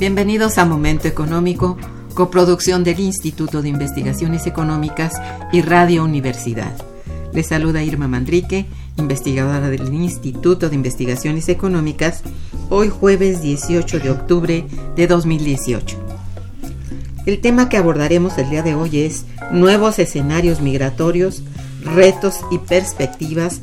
Bienvenidos a Momento Económico, coproducción del Instituto de Investigaciones Económicas y Radio Universidad. Les saluda Irma Mandrique, investigadora del Instituto de Investigaciones Económicas, hoy jueves 18 de octubre de 2018. El tema que abordaremos el día de hoy es nuevos escenarios migratorios, retos y perspectivas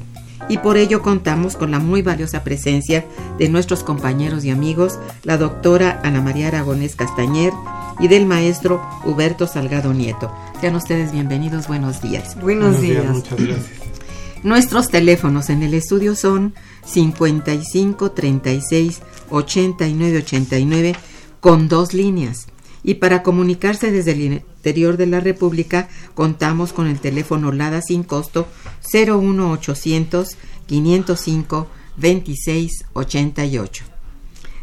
y por ello contamos con la muy valiosa presencia de nuestros compañeros y amigos, la doctora Ana María Aragonés Castañer y del maestro Huberto Salgado Nieto. Sean ustedes bienvenidos, buenos días. Buenos, días. Muchas gracias. Nuestros teléfonos en el estudio son 55 36 89 89 con dos líneas. Y para comunicarse desde el interior de la República contamos con el teléfono LADA sin costo 01800 505 2688.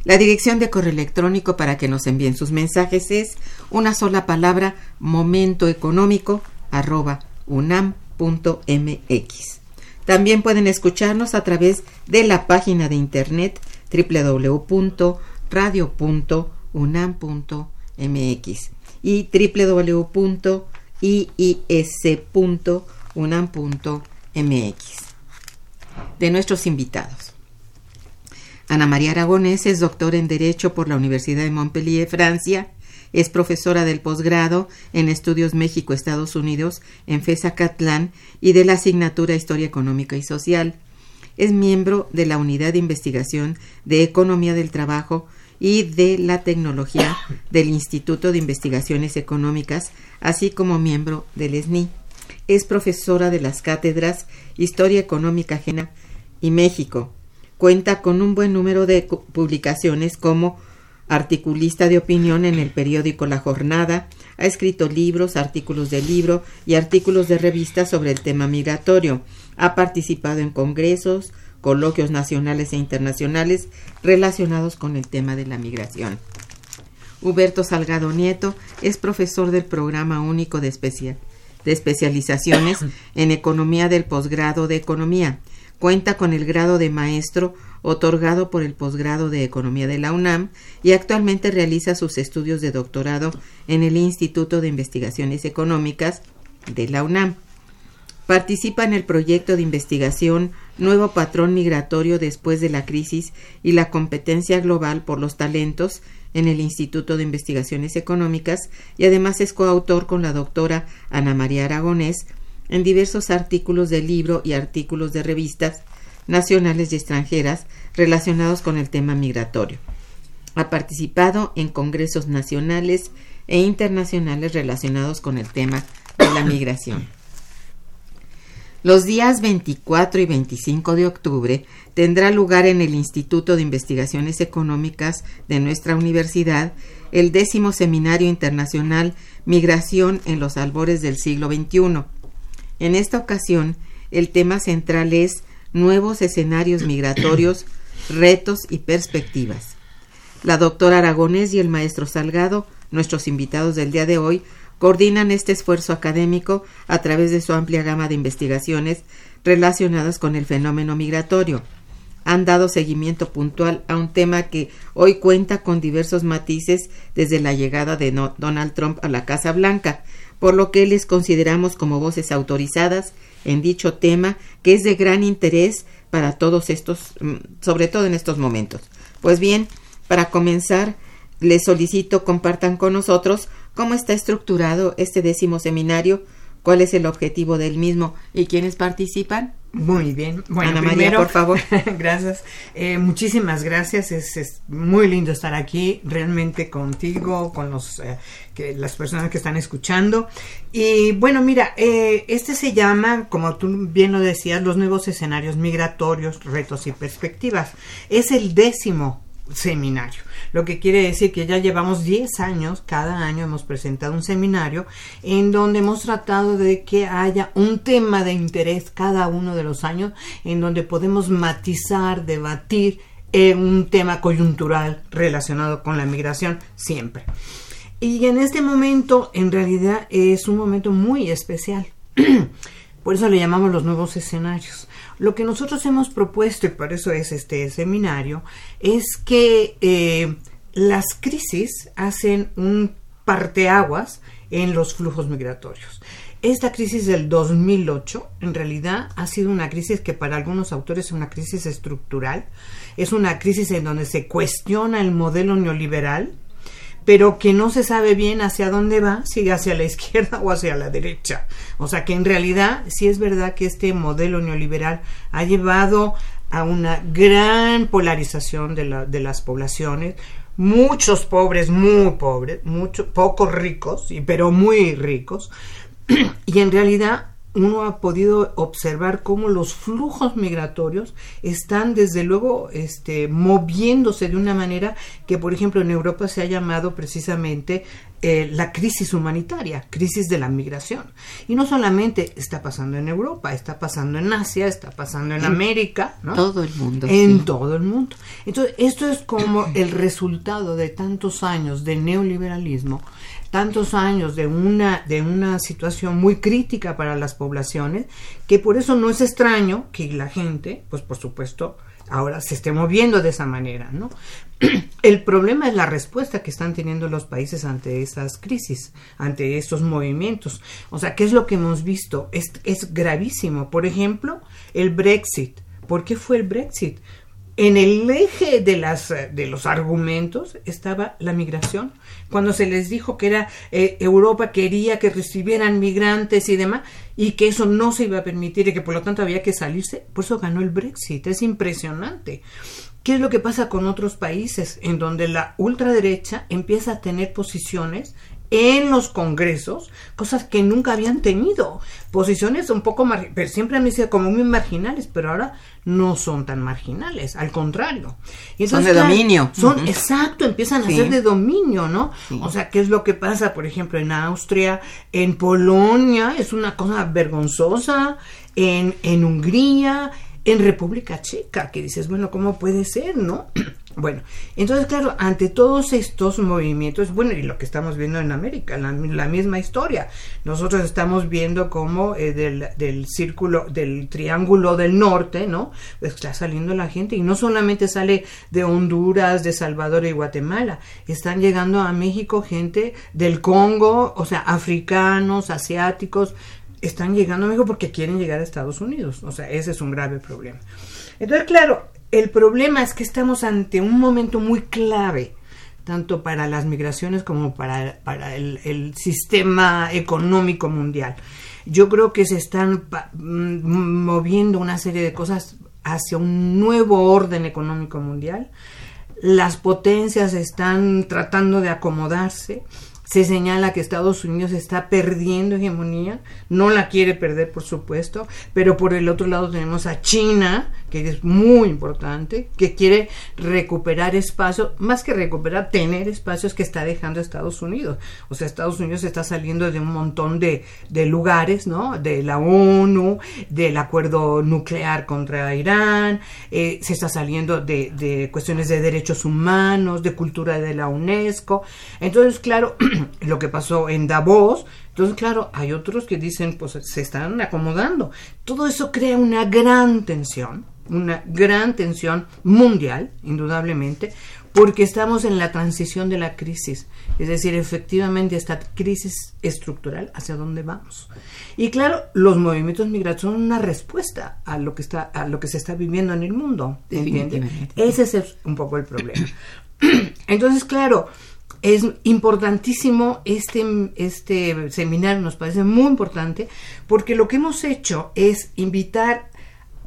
La dirección de correo electrónico para que nos envíen sus mensajes es una sola palabra momentoeconómico arroba unam.mx. También pueden escucharnos a través de la página de internet www.radio.unam.mx y www.iis.unam.mx de nuestros invitados. Ana María Aragonés es doctora en Derecho por la Universidad de Montpellier, Francia. Es profesora del posgrado en Estudios México-Estados Unidos en FESA Catlán y de la asignatura Historia Económica y Social. Es miembro de la Unidad de Investigación de Economía del Trabajo y de la Tecnología del Instituto de Investigaciones Económicas, así como miembro del SNI. Es profesora de las cátedras Historia Económica Ajena y México. Cuenta con un buen número de publicaciones como articulista de opinión en el periódico La Jornada, ha escrito libros, artículos de libro y artículos de revista sobre el tema migratorio. Ha participado en congresos, coloquios nacionales e internacionales relacionados con el tema de la migración. Huberto Salgado Nieto es profesor del Programa Único de, de Especializaciones en Economía del Posgrado de Economía Cuenta con el grado de maestro otorgado por el posgrado de Economía de la UNAM y actualmente realiza sus estudios de doctorado en el Instituto de Investigaciones Económicas de la UNAM. Participa en el proyecto de investigación Nuevo Patrón Migratorio después de la crisis y la competencia global por los talentos en el Instituto de Investigaciones Económicas y además es coautor con la doctora Ana María Aragonés en diversos artículos de libro y artículos de revistas nacionales y extranjeras relacionados con el tema migratorio. Ha participado en congresos nacionales e internacionales relacionados con el tema de la migración. Los días 24 y 25 de octubre tendrá lugar en el Instituto de Investigaciones Económicas de nuestra universidad el décimo Seminario Internacional Migración en los albores del siglo XXI. En esta ocasión, el tema central es Nuevos escenarios migratorios, retos y perspectivas. La doctora Aragonés y el maestro Salgado, nuestros invitados del día de hoy, coordinan este esfuerzo académico a través de su amplia gama de investigaciones relacionadas con el fenómeno migratorio. Han dado seguimiento puntual a un tema que hoy cuenta con diversos matices desde la llegada de Donald Trump a la Casa Blanca, por lo que les consideramos como voces autorizadas en dicho tema que es de gran interés para todos estos, mm, sobre todo en estos momentos. Pues bien, para comenzar, les solicito compartan con nosotros cómo está estructurado este décimo seminario, cuál es el objetivo del mismo y quiénes participan. Muy bien. Bueno, Ana María, por favor. gracias. Eh, muchísimas gracias. Es, muy lindo estar aquí, realmente contigo, con los eh, que las personas que están escuchando. Y bueno, mira, eh, este se llama, como tú bien lo decías, los nuevos escenarios migratorios, retos y perspectivas. Es el décimo seminario lo que quiere decir que ya llevamos 10 años, cada año hemos presentado un seminario en donde hemos tratado de que haya un tema de interés cada uno de los años, en donde podemos matizar, debatir en un tema coyuntural relacionado con la migración siempre. Y en este momento, en realidad, es un momento muy especial. Por eso le llamamos los nuevos escenarios. Lo que nosotros hemos propuesto, y por eso es este seminario, es que eh, las crisis hacen un parteaguas en los flujos migratorios. Esta crisis del 2008 en realidad ha sido una crisis que para algunos autores es una crisis estructural, es una crisis en donde se cuestiona el modelo neoliberal pero que no se sabe bien hacia dónde va, si hacia la izquierda o hacia la derecha. O sea que en realidad sí es verdad que este modelo neoliberal ha llevado a una gran polarización de, la, de las poblaciones, muchos pobres, muy pobres, muchos pocos ricos, pero muy ricos, y en realidad uno ha podido observar cómo los flujos migratorios están desde luego este, moviéndose de una manera que, por ejemplo, en Europa se ha llamado precisamente eh, la crisis humanitaria, crisis de la migración. Y no solamente está pasando en Europa, está pasando en Asia, está pasando en, América, ¿no? Todo el mundo. En todo el mundo. Entonces, esto es como el resultado de tantos años de neoliberalismo tantos años de una, de una situación muy crítica para las poblaciones, que por eso no es extraño que la gente, pues por supuesto, ahora se esté moviendo de esa manera, ¿no? El problema es la respuesta que están teniendo los países ante esas crisis, ante estos movimientos. O sea, ¿qué es lo que hemos visto? Es, es gravísimo. Por ejemplo, el Brexit. ¿Por qué fue el Brexit? En el eje de, las, de los argumentos estaba la migración. Cuando se les dijo que era eh, Europa quería que recibieran migrantes y demás, y que eso no se iba a permitir y que por lo tanto había que salirse, por eso ganó el Brexit. Es impresionante. ¿Qué es lo que pasa con otros países en donde la ultraderecha empieza a tener posiciones en los congresos, cosas que nunca habían tenido, posiciones un poco, pero siempre han sido como muy marginales, pero ahora no son tan marginales, al contrario. son de dominio. Son, exacto, empiezan a ser de dominio, ¿no? O sea, ¿qué es lo que pasa, por ejemplo, en Austria, en Polonia, es una cosa vergonzosa, en, en Hungría, en República Checa, que dices, bueno, ¿cómo puede ser, no? Bueno, entonces, claro, ante todos estos movimientos, bueno, y lo que estamos viendo en América, la, misma historia, nosotros estamos viendo cómo eh, del, del, círculo, del triángulo del norte, ¿no? Pues está saliendo la gente, y no solamente sale de Honduras, de Salvador y Guatemala, están llegando a México gente del Congo, o sea, africanos, asiáticos, están llegando a México porque quieren llegar a Estados Unidos, o sea, ese es un grave problema. Entonces, claro, el problema es que estamos ante un momento muy clave, tanto para las migraciones como para, para el, sistema económico mundial. Yo creo que se están mm, moviendo una serie de cosas hacia un nuevo orden económico mundial. Las potencias están tratando de acomodarse se señala que Estados Unidos está perdiendo hegemonía, no la quiere perder por supuesto, pero por el otro lado tenemos a China, que es muy importante, que quiere recuperar espacio, más que recuperar, tener espacios que está dejando Estados Unidos. O sea, Estados Unidos está saliendo de un montón de, de lugares, ¿no? De la ONU, del acuerdo nuclear contra Irán, eh, se está saliendo de, de cuestiones de derechos humanos, de cultura de la UNESCO. Entonces, claro, lo que pasó en Davos, entonces, claro, hay otros que dicen, pues se están acomodando. Todo eso crea una gran tensión, una gran tensión mundial, indudablemente, porque estamos en la transición de la crisis, es decir, efectivamente esta crisis estructural hacia dónde vamos. Y claro, los movimientos migratorios son una respuesta a lo que está a lo que se está viviendo en el mundo, Ese es un poco el problema. Entonces, claro, es importantísimo este, este seminario, nos parece muy importante, porque lo que hemos hecho es invitar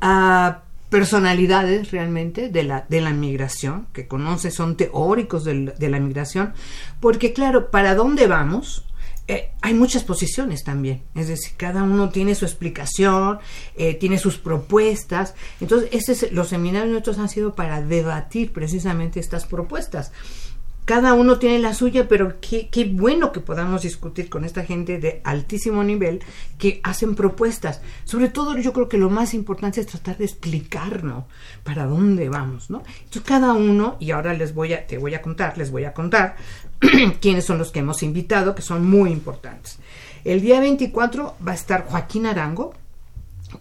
a personalidades realmente de la, de la migración, que conocen, son teóricos de, la migración, porque claro, ¿para dónde vamos? Eh, hay muchas posiciones también, es decir, cada uno tiene su explicación, eh, tiene sus propuestas, entonces ese los seminarios nuestros han sido para debatir precisamente estas propuestas cada uno tiene la suya, pero qué, qué, bueno que podamos discutir con esta gente de altísimo nivel que hacen propuestas. Sobre todo yo creo que lo más importante es tratar de explicarnos para dónde vamos, ¿no? Entonces cada uno, y ahora les voy a, te voy a contar, les voy a contar quiénes son los que hemos invitado, que son muy importantes. El día 24 va a estar Joaquín Arango,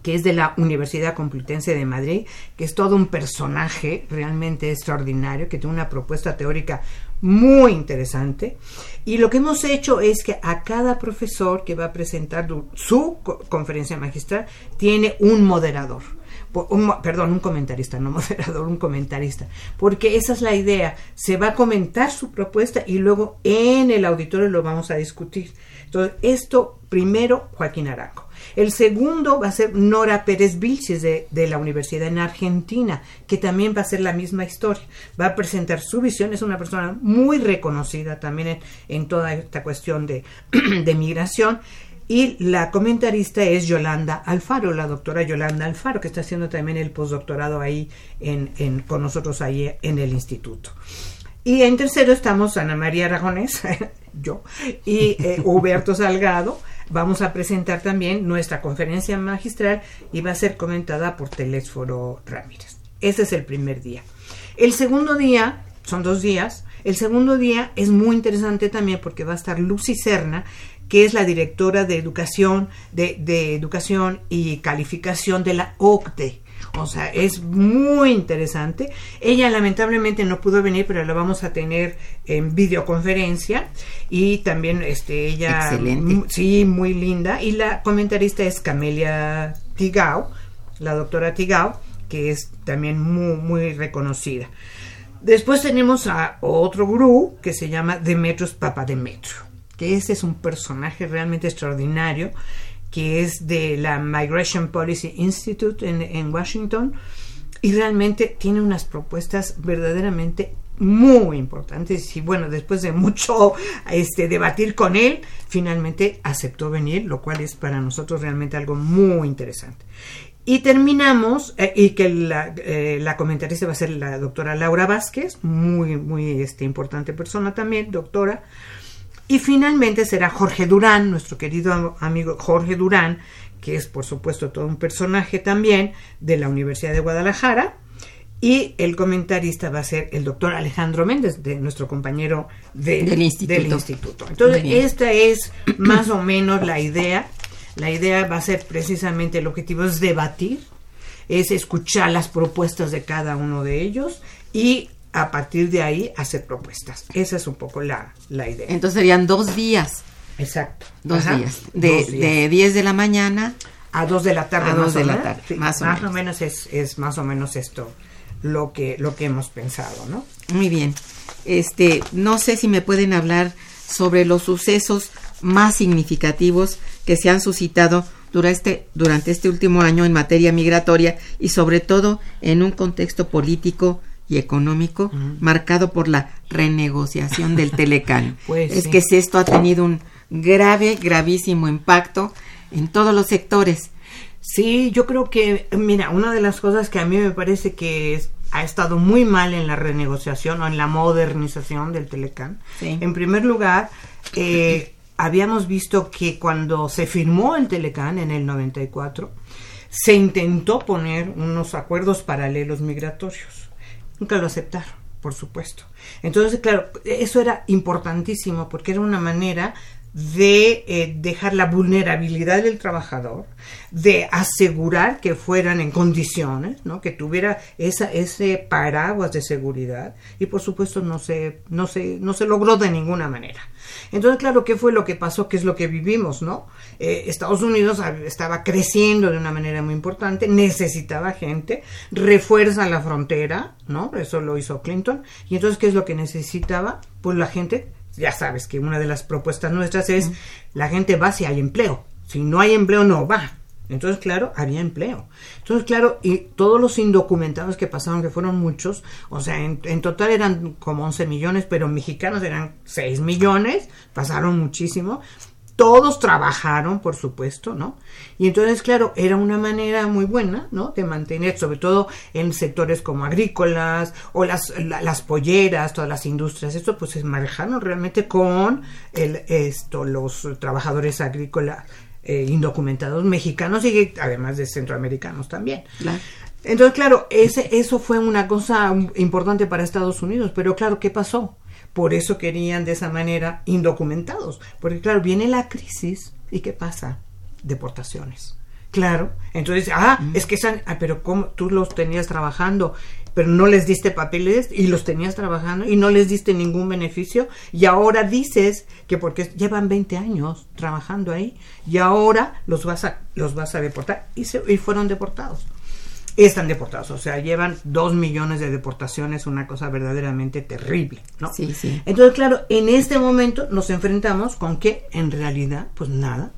que es de la Universidad Complutense de Madrid, que es todo un personaje realmente extraordinario, que tiene una propuesta teórica muy interesante. Y lo que hemos hecho es que a cada profesor que va a presentar su conferencia magistral tiene un moderador. perdón, un comentarista, no moderador, un comentarista. Porque esa es la idea. Se va a comentar su propuesta y luego en el auditorio lo vamos a discutir. Entonces, esto primero, Joaquín Araco. El segundo va a ser Nora Pérez Vilches de, la Universidad en Argentina, que también va a ser la misma historia. Va a presentar su visión, es una persona muy reconocida también en, toda esta cuestión de, migración. Y la comentarista es Yolanda Alfaro, la doctora Yolanda Alfaro, que está haciendo también el postdoctorado ahí en, con nosotros ahí en el instituto. Y en tercero estamos Ana María Aragonés, yo, y eh, Huberto Salgado, vamos a presentar también nuestra conferencia magistral y va a ser comentada por Telésforo Ramírez. Ese es el primer día. El segundo día, son dos días, el segundo día es muy interesante también porque va a estar Lucy Serna, que es la directora de educación, de, de educación y calificación de la OCDE, o sea, es muy interesante. Ella lamentablemente no pudo venir, pero la vamos a tener en videoconferencia. Y también este, ella... Excelente. Sí, muy linda. Y la comentarista es Camelia Tigao, la doctora Tigao, que es también muy, muy reconocida. Después tenemos a otro gurú que se llama Demetrios Papa Demetrio, que ese es un personaje realmente extraordinario que es de la Migration Policy Institute en, Washington, y realmente tiene unas propuestas verdaderamente muy importantes y bueno, después de mucho este debatir con él, finalmente aceptó venir, lo cual es para nosotros realmente algo muy interesante. Y terminamos, eh, y que la, eh, la, comentarista va a ser la doctora Laura Vázquez, muy, muy este, importante persona también, doctora, y finalmente será Jorge Durán, nuestro querido amigo Jorge Durán, que es por supuesto todo un personaje también de la Universidad de Guadalajara. Y el comentarista va a ser el doctor Alejandro Méndez, de nuestro compañero del, instituto. Entonces, esta es más o menos la idea. La idea va a ser precisamente el objetivo es debatir, es escuchar las propuestas de cada uno de ellos y a partir de ahí hacer propuestas. Esa es un poco la, idea. Entonces serían dos días. Exacto. Dos días. De, de 10 de la mañana a 2 de la tarde. A 2 de la tarde. más, o, menos. es, es, más o menos esto lo que, lo que hemos pensado, ¿no? Muy bien. Este, no sé si me pueden hablar sobre los sucesos más significativos que se han suscitado durante este, durante este último año en materia migratoria y sobre todo en un contexto político y económico marcado por la renegociación del Telecán. Pues es sí. que si esto ha tenido un grave, gravísimo impacto en todos los sectores. Sí, yo creo que, mira, una de las cosas que a mí me parece que es- ha estado muy mal en la renegociación o en la modernización del Telecán. Sí. En primer lugar, eh, habíamos visto que cuando se firmó el Telecán en el 94, se intentó poner unos acuerdos paralelos migratorios. Nunca lo aceptaron, por supuesto. Entonces, claro, eso era importantísimo porque era una manera de eh, dejar la vulnerabilidad del trabajador, de asegurar que fueran en condiciones, ¿no? que tuviera esa, ese paraguas de seguridad y por supuesto no se, no, se, no se logró de ninguna manera. Entonces, claro, ¿qué fue lo que pasó? ¿Qué es lo que vivimos? ¿no? Eh, Estados Unidos estaba creciendo de una manera muy importante, necesitaba gente, refuerza la frontera, ¿no? Eso lo hizo Clinton. Y entonces, ¿qué es lo que necesitaba? Pues la gente, ya sabes que una de las propuestas nuestras es, la gente va si hay empleo. Si no hay empleo, no va. Entonces, claro, había empleo. Entonces, claro, y todos los indocumentados que pasaron, que fueron muchos, o sea, en, en total eran como 11 millones, pero mexicanos eran 6 millones, pasaron muchísimo. Todos trabajaron, por supuesto, ¿no? Y entonces, claro, era una manera muy buena, ¿no? De mantener, sobre todo en sectores como agrícolas o las, la- las polleras, todas las industrias, esto pues se manejaron realmente con el, esto, los trabajadores agrícolas eh, indocumentados mexicanos y además de centroamericanos también. Claro. Entonces, claro, ese, eso fue una cosa importante para Estados Unidos, pero claro, ¿qué pasó? Por eso querían de esa manera indocumentados, porque claro, viene la crisis y ¿qué pasa? Deportaciones. Claro, entonces, ah, es que esa, ah, pero ¿cómo tú los tenías trabajando, pero no les diste papeles y los tenías trabajando y no les diste ningún beneficio. Y ahora dices que porque llevan 20 años trabajando ahí y ahora los vas a los vas a deportar. Y, se, y fueron deportados. Están deportados, o sea, llevan dos millones de deportaciones, una cosa verdaderamente terrible, ¿no? Sí, sí. Entonces, claro, en este momento nos enfrentamos con que, en realidad, pues nada,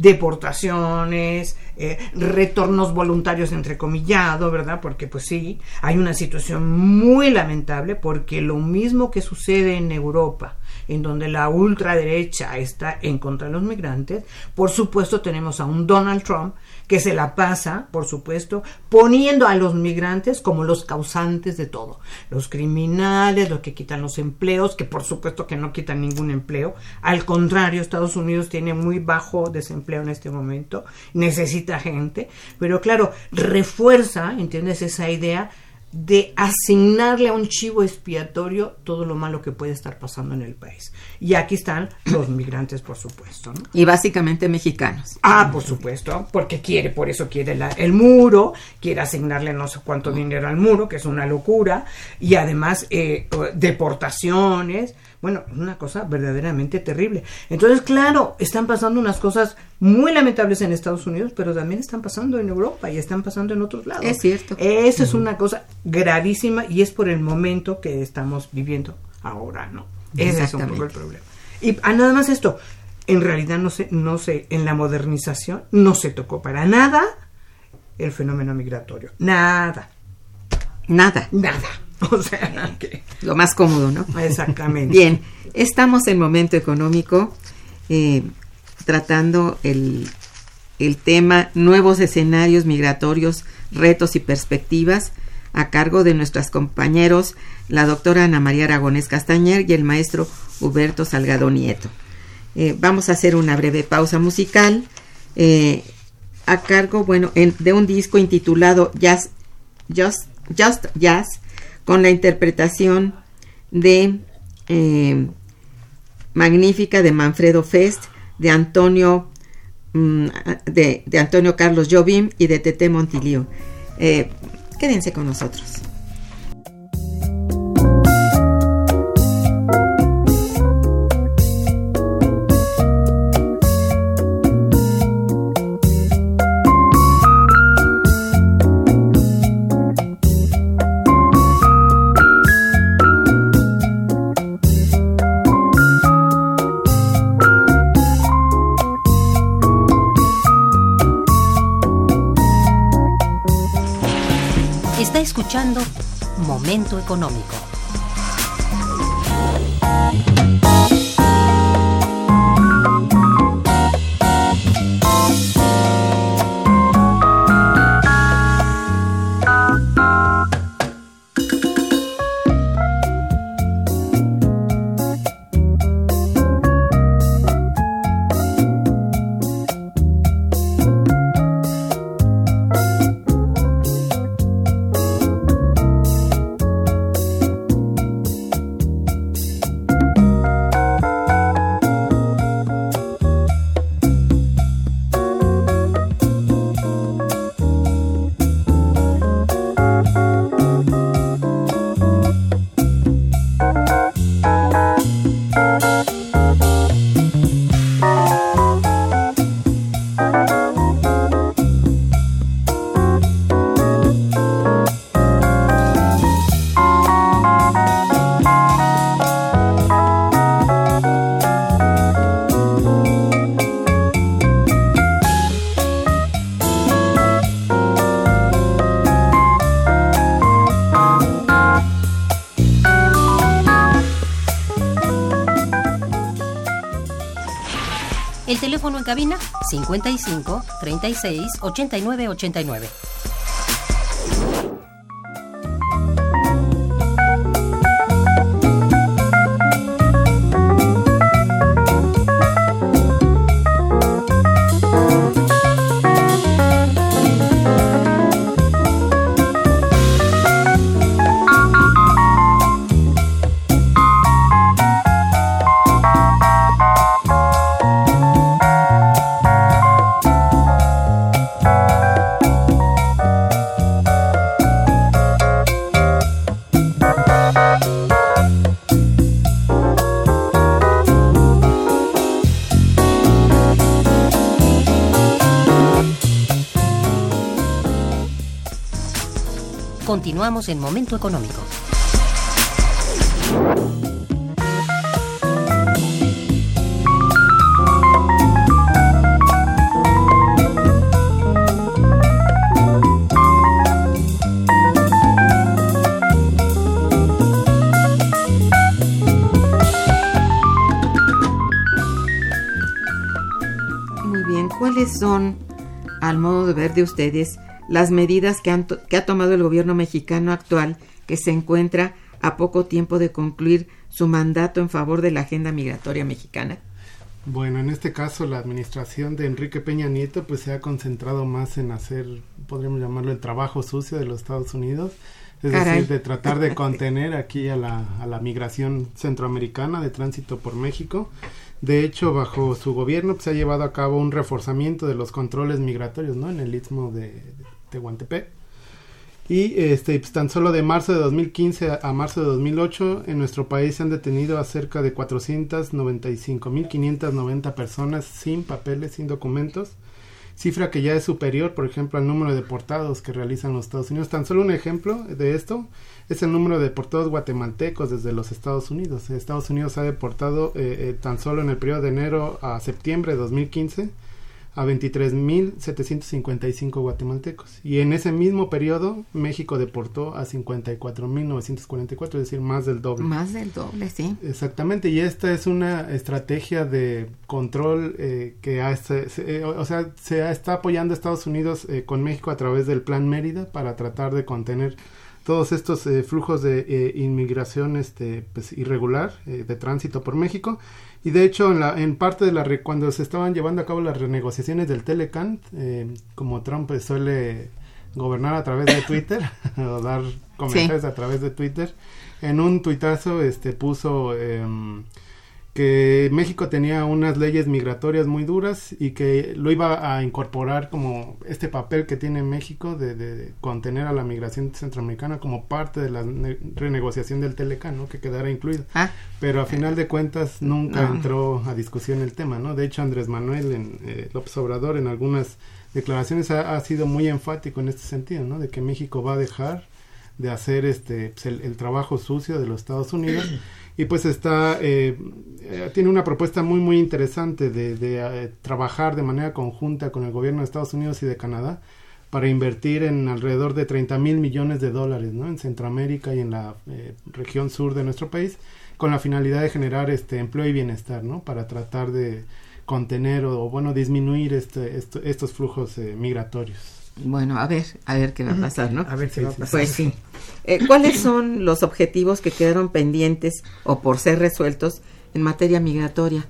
deportaciones, eh, retornos voluntarios entrecomillado, ¿verdad? Porque pues sí, hay una situación muy lamentable porque lo mismo que sucede en Europa, en donde la ultraderecha está en contra de los migrantes, por supuesto tenemos a un Donald Trump que se la pasa, por supuesto, poniendo a los migrantes como los causantes de todo. Los criminales, los que quitan los empleos, que por supuesto que no quitan ningún empleo. Al contrario, Estados Unidos tiene muy bajo desempleo en este momento, necesita gente, pero claro, refuerza, ¿entiendes? Esa idea de asignarle a un chivo expiatorio todo lo malo que puede estar pasando en el país. Y aquí están los migrantes, por supuesto. ¿no? Y básicamente mexicanos. Ah, por supuesto, porque quiere, por eso quiere la- el muro, quiere asignarle no sé cuánto dinero al muro, que es una locura, y además eh, deportaciones, bueno, una cosa verdaderamente terrible. Entonces, claro, están pasando unas cosas muy lamentables en Estados Unidos, pero también están pasando en Europa y están pasando en otros lados. Es cierto. Eso es una cosa gravísima y es por el momento que estamos viviendo ahora, ¿no? Ese es un poco el problema. Y ah, nada más esto, en realidad no sé, no sé, en la modernización no se tocó para nada el fenómeno migratorio. Nada, Nada. nada. O sea, que Lo más cómodo, ¿no? exactamente. Bien, estamos en momento económico eh, tratando el, el tema nuevos escenarios migratorios, retos y perspectivas a cargo de nuestros compañeros, la doctora Ana María Aragonés Castañer y el maestro Huberto Salgado Nieto. Eh, vamos a hacer una breve pausa musical eh, a cargo, bueno, en- de un disco intitulado Jazz, Just, Just Jazz, con la interpretación de eh, magnífica de Manfredo Fest, de Antonio mm, de, de Antonio Carlos Jobim y de Tete Montilio. Eh, quédense con nosotros. Momento Económico. Cabina 55 36 89 89. Continuamos en Momento Económico. ¿cuáles son, al modo de ver de ustedes, las medidas que, han to- que ha tomado el gobierno mexicano actual que se encuentra a poco tiempo de concluir su mandato en favor de la agenda migratoria mexicana? Bueno, en este caso la administración de Enrique Peña Nieto pues se ha concentrado más en hacer, podríamos llamarlo el trabajo sucio de los Estados Unidos, es Caray. decir, de tratar de contener aquí a la, a la migración centroamericana de tránsito por México. De hecho, bajo su gobierno pues, se ha llevado a cabo un reforzamiento de los controles migratorios, ¿no? En el istmo de Tehuantepec. Y este, pues, tan solo de marzo de 2015 a, a marzo de 2008 en nuestro país se han detenido a cerca de 495.590 personas sin papeles, sin documentos, cifra que ya es superior, por ejemplo, al número de deportados que realizan los Estados Unidos. Tan solo un ejemplo de esto es el número de deportados guatemaltecos desde los Estados Unidos. Estados Unidos ha deportado eh, eh, tan solo en el periodo de enero a septiembre de 2015 a 23.755 guatemaltecos. Y en ese mismo periodo, México deportó a 54.944, es decir, más del doble. Más del doble, sí. Exactamente, y esta es una estrategia de control eh, que ha, se, se- eh, o sea, se está apoyando Estados Unidos eh, con México a través del Plan Mérida para tratar de contener todos estos eh, flujos de eh, inmigración este, pues, irregular de tránsito por México. Y de hecho, en, la, en parte de la re- cuando se estaban llevando a cabo las renegociaciones del Telecant, eh, como Trump suele gobernar a través de Twitter o dar comentarios a través de Twitter, en un tuitazo este, puso em, que México tenía unas leyes migratorias muy duras y que lo iba a incorporar como este papel que tiene México de, de contener a la migración centroamericana como parte de la ne- renegociación del Telecan, ¿no? que quedara incluido. Ah, Pero a final de cuentas nunca No. entró a discusión el tema, ¿no? De hecho, Andrés Manuel en, eh, López Obrador en algunas declaraciones ha, ha sido muy enfático en este sentido, ¿no? De que México va a dejar de hacer este pues, el, trabajo sucio de los Estados Unidos y pues está eh, eh, tiene una propuesta muy muy interesante de, de, eh, trabajar de manera conjunta con el gobierno de Estados Unidos y de Canadá para invertir en alrededor de 30 mil millones de dólares ¿no? en Centroamérica y en la eh, región sur de nuestro país con la finalidad de generar este empleo y bienestar ¿no? para tratar de contener o, bueno disminuir este, estos flujos migratorios. Bueno, a ver, a ver qué va a pasar, ¿no? A ver qué va a pasar. Pues sí. Eh, ¿Cuáles son los objetivos que quedaron pendientes o por ser resueltos en materia migratoria?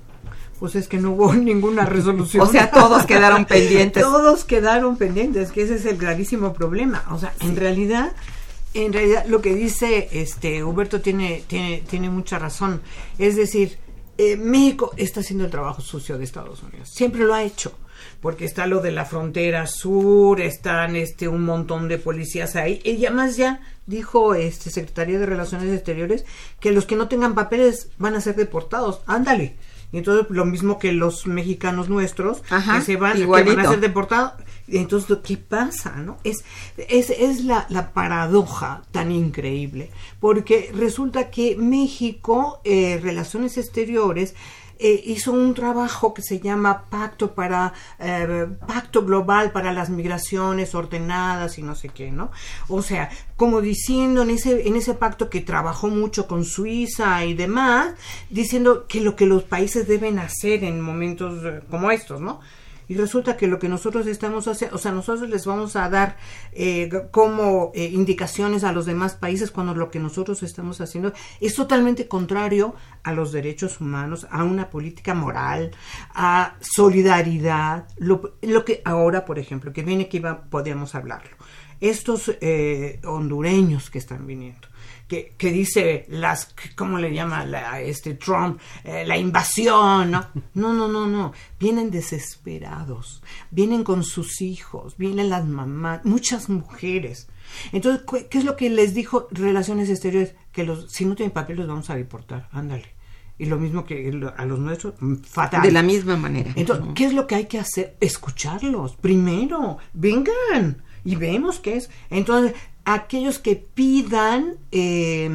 Pues es que no hubo ninguna resolución. O sea, todos quedaron pendientes. todos quedaron pendientes, que ese es el gravísimo problema. O sea, en realidad, en realidad lo que dice este Huberto tiene, tiene, tiene mucha razón. Es decir, eh, México está haciendo el trabajo sucio de Estados Unidos. Siempre lo ha hecho. Porque está lo de la frontera sur, están este un montón de policías ahí. Y además ya dijo este Secretaría de Relaciones Exteriores que los que no tengan papeles van a ser deportados. Ándale. Y entonces lo mismo que los mexicanos nuestros que se van, que van a ser deportados. Entonces, ¿qué pasa? ¿no? Es, es, es la, la, paradoja tan increíble, porque resulta que México, eh, Relaciones Exteriores, eh, hizo un trabajo que se llama Pacto para eh, Pacto Global para las Migraciones Ordenadas y no sé qué, ¿no? O sea, como diciendo en ese en ese pacto que trabajó mucho con Suiza y demás, diciendo que lo que los países deben hacer en momentos eh, como estos, ¿no? Y resulta que lo que nosotros estamos haciendo, o sea, nosotros les vamos a dar eh, como eh, indicaciones a los demás países cuando lo que nosotros estamos haciendo es totalmente contrario a los derechos humanos, a una política moral, a solidaridad, lo, que ahora, por ejemplo, que viene que iba, podríamos hablarlo, estos eh, hondureños que están viniendo que, dice las, ¿cómo le llama la, este Trump? Eh, la invasión, ¿no? No, no, no, no. Vienen desesperados, vienen con sus hijos, vienen las mamás, muchas mujeres. Entonces, ¿qué es lo que les dijo Relaciones Exteriores? Que los, si no tienen papel los vamos a deportar, ándale. Y lo mismo que a los nuestros, mm, fatal. De la misma manera. Entonces, ¿qué es lo que hay que hacer? Escucharlos. Primero, vengan y vemos qué es. Entonces, aquellos que pidan, eh,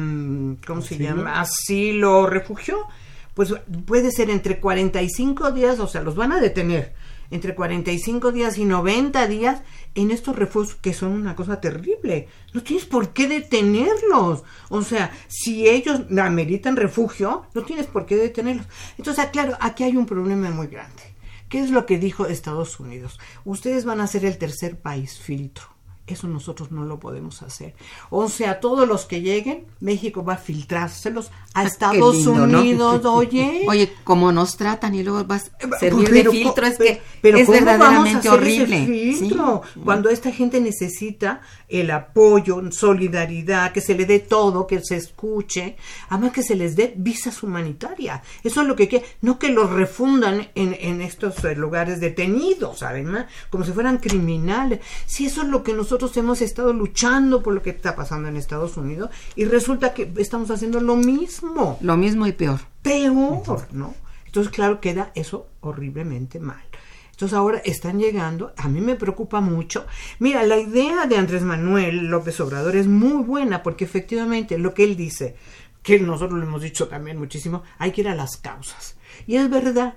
¿cómo se llama? Asilo o refugio, pues puede ser entre 45 días, o sea, los van a detener entre 45 días y 90 días en estos refugios que son una cosa terrible. No tienes por qué detenerlos. O sea, si ellos ameritan refugio, no tienes por qué detenerlos. Entonces, claro, aquí hay un problema muy grande. ¿Qué es lo que dijo Estados Unidos? Ustedes van a ser el tercer país filtro eso nosotros no lo podemos hacer. O sea, todos los que lleguen, México va a filtrárselos a ah, Estados Unidos, oye. Oye, como nos tratan y luego vas a servir de filtro, es que pero es verdaderamente horrible. filtro? Cuando esta gente necesita el apoyo, solidaridad, que se le dé todo, que se escuche, además que se les dé visas humanitarias. Eso es lo que quiere, no que los refundan en, en estos eh, lugares detenidos, además, como si fueran criminales. Si eso es lo que nosotros hemos estado luchando por lo que está pasando en Estados Unidos y resulta que estamos haciendo lo mismo. Lo mismo y peor. Peor, ¿no? Entonces, claro, queda eso horriblemente mal. Entonces ahora están llegando, a mí me preocupa mucho. Mira, la idea de Andrés Manuel López Obrador es muy buena porque efectivamente lo que él dice, que nosotros lo hemos dicho también muchísimo, hay que ir a las causas. Y es verdad,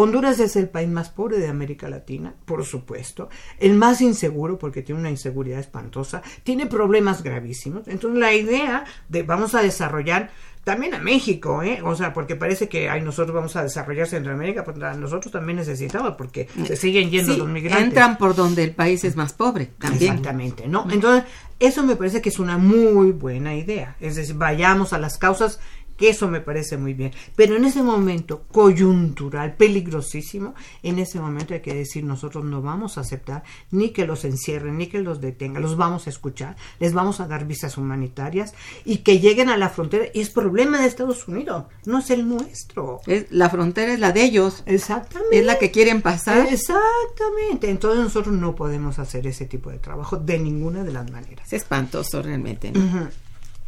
Honduras es el país más pobre de América Latina, por supuesto, el más inseguro porque tiene una inseguridad espantosa, tiene problemas gravísimos. Entonces la idea de vamos a desarrollar también a México, ¿eh? O sea, porque parece que ay, nosotros vamos a desarrollar Centroamérica, pues nosotros también necesitamos porque se siguen yendo los migrantes. Entran por donde el país es más pobre, también. Exactamente, ¿no? Entonces, eso me parece que es una muy buena idea. Es decir, vayamos a las causas que eso me parece muy bien. Pero en ese momento coyuntural, peligrosísimo, en ese momento hay que decir, nosotros no vamos a aceptar ni que los encierren, ni que los detengan, los vamos a escuchar, les vamos a dar visas humanitarias y que lleguen a la frontera. Y es problema de Estados Unidos, no es el nuestro. Es, la frontera es la de ellos. Exactamente. Es la que quieren pasar. Exactamente. Entonces nosotros no podemos hacer ese tipo de trabajo de ninguna de las maneras. Es espantoso realmente.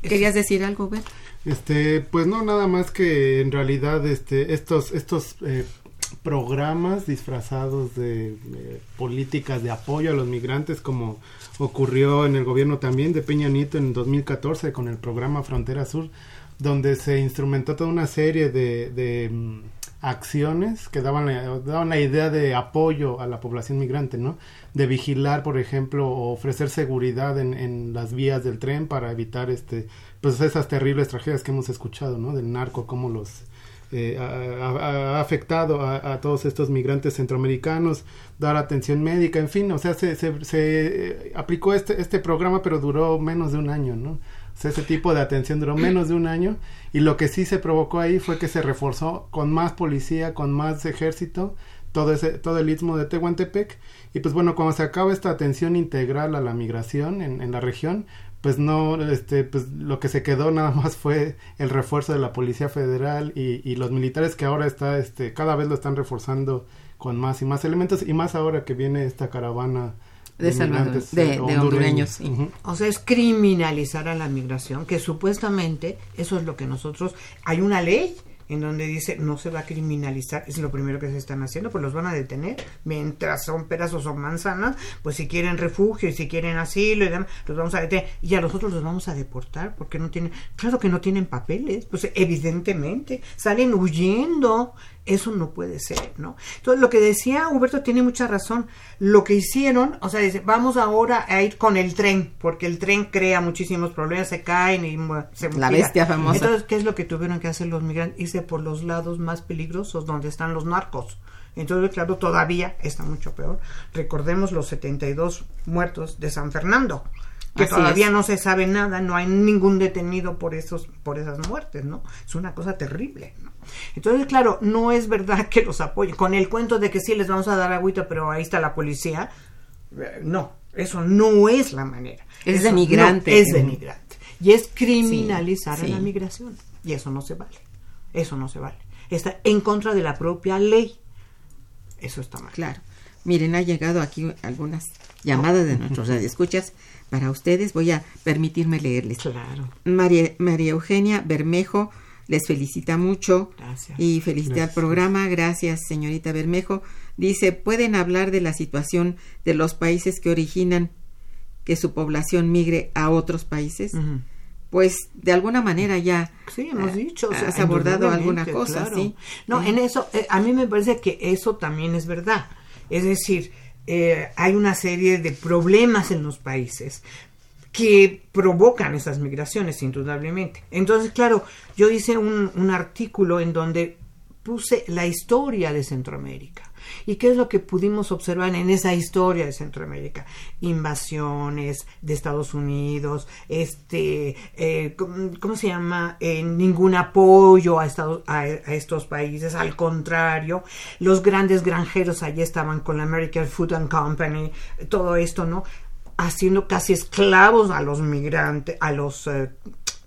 ¿Querías decir algo, Beth? Este, pues no, nada más que en realidad este, estos, estos eh, programas disfrazados de políticas de apoyo a los migrantes, como ocurrió en el gobierno también de Peña Nieto en 2014 con el programa Frontera Sur, donde se instrumentó toda una serie de, de mm, acciones que daban la, daban la idea de apoyo a la población migrante, ¿no? De vigilar, por ejemplo, o ofrecer seguridad en, en las vías del tren para evitar este, pues esas terribles tragedias que hemos escuchado, ¿no? Del narco, cómo los eh, ha, afectado a, a todos estos migrantes centroamericanos, dar atención médica, en fin, o sea, se, se, se, eh, aplicó este, este programa, pero duró menos de un año, ¿no? Ese tipo de atención duró menos de un año y lo que sí se provocó ahí fue que se reforzó con más policía, con más ejército, todo ese todo el istmo de Tehuantepec. Y pues bueno, cuando se acaba esta atención integral a la migración en, en la región, pues no, este, pues lo que se quedó nada más fue el refuerzo de la Policía Federal y, y los militares que ahora está, este, cada vez lo están reforzando con más y más elementos y más ahora que viene esta caravana De Salvador- migrantes, de- eh, de hondureños, sí. O sea, es criminalizar a la migración, que supuestamente eso es lo que nosotros... Hay una ley en donde dice no se va a criminalizar, es lo primero que se están haciendo, pues los van a detener, mientras son peras o son manzanas, pues si quieren refugio y si quieren asilo y demás, los vamos a detener. Y a los otros los vamos a deportar porque no tienen, claro que no tienen papeles, pues evidentemente, salen huyendo, eso no puede ser, ¿no? Entonces, lo que decía Huberto tiene mucha razón. Lo que hicieron, o sea, dice, vamos ahora a ir con el tren, porque el tren crea muchísimos problemas, se caen y se La bestia famosa. Entonces, ¿qué es lo que tuvieron que hacer los migrantes? Irse por los lados más peligrosos, donde están los narcos. Entonces, claro, todavía está mucho peor. Recordemos los 72 muertos de San Fernando, que Así todavía es. no se sabe nada, no hay ningún detenido por esos por esas muertes, ¿no? Es una cosa terrible, ¿no? Entonces, claro, no es verdad que los apoyen con el cuento de que sí les vamos a dar agüita, pero ahí está la policía. eh, No, eso no es la manera. Es Eso denigrante. no, es denigrante. Y es criminalizar Sí, a la migración. Y eso no se vale. Eso no se vale. Está en contra de la propia ley. Eso está mal. Claro. Miren, ha llegado aquí algunas llamadas de nuestros radioescuchas para ustedes. Voy a permitirme leerles. Claro. María, María Eugenia Bermejo les felicita mucho Gracias. y felicita al Gracias. programa. Gracias, señorita Bermejo. Dice, ¿pueden hablar de la situación de los países que originan que su población migre a otros países? Pues de alguna manera ya Sí, hemos ah, dicho. o sea, has abordado alguna cosa, claro. sí. No, Eh, en eso, eh, a mí me parece que eso también es verdad. Es decir, eh, hay una serie de problemas en los países que provocan esas migraciones, indudablemente. Entonces, claro, yo hice un, un artículo en donde puse la historia de Centroamérica. ¿Y qué es lo que pudimos observar en esa historia de Centroamérica? Invasiones de Estados Unidos, este, eh, ¿cómo, se llama? Eh, ningún apoyo a, Estados, estos países, al contrario, los grandes granjeros allí estaban con la American Food and Company, todo esto, ¿no? Haciendo casi esclavos a los migrantes, a los eh,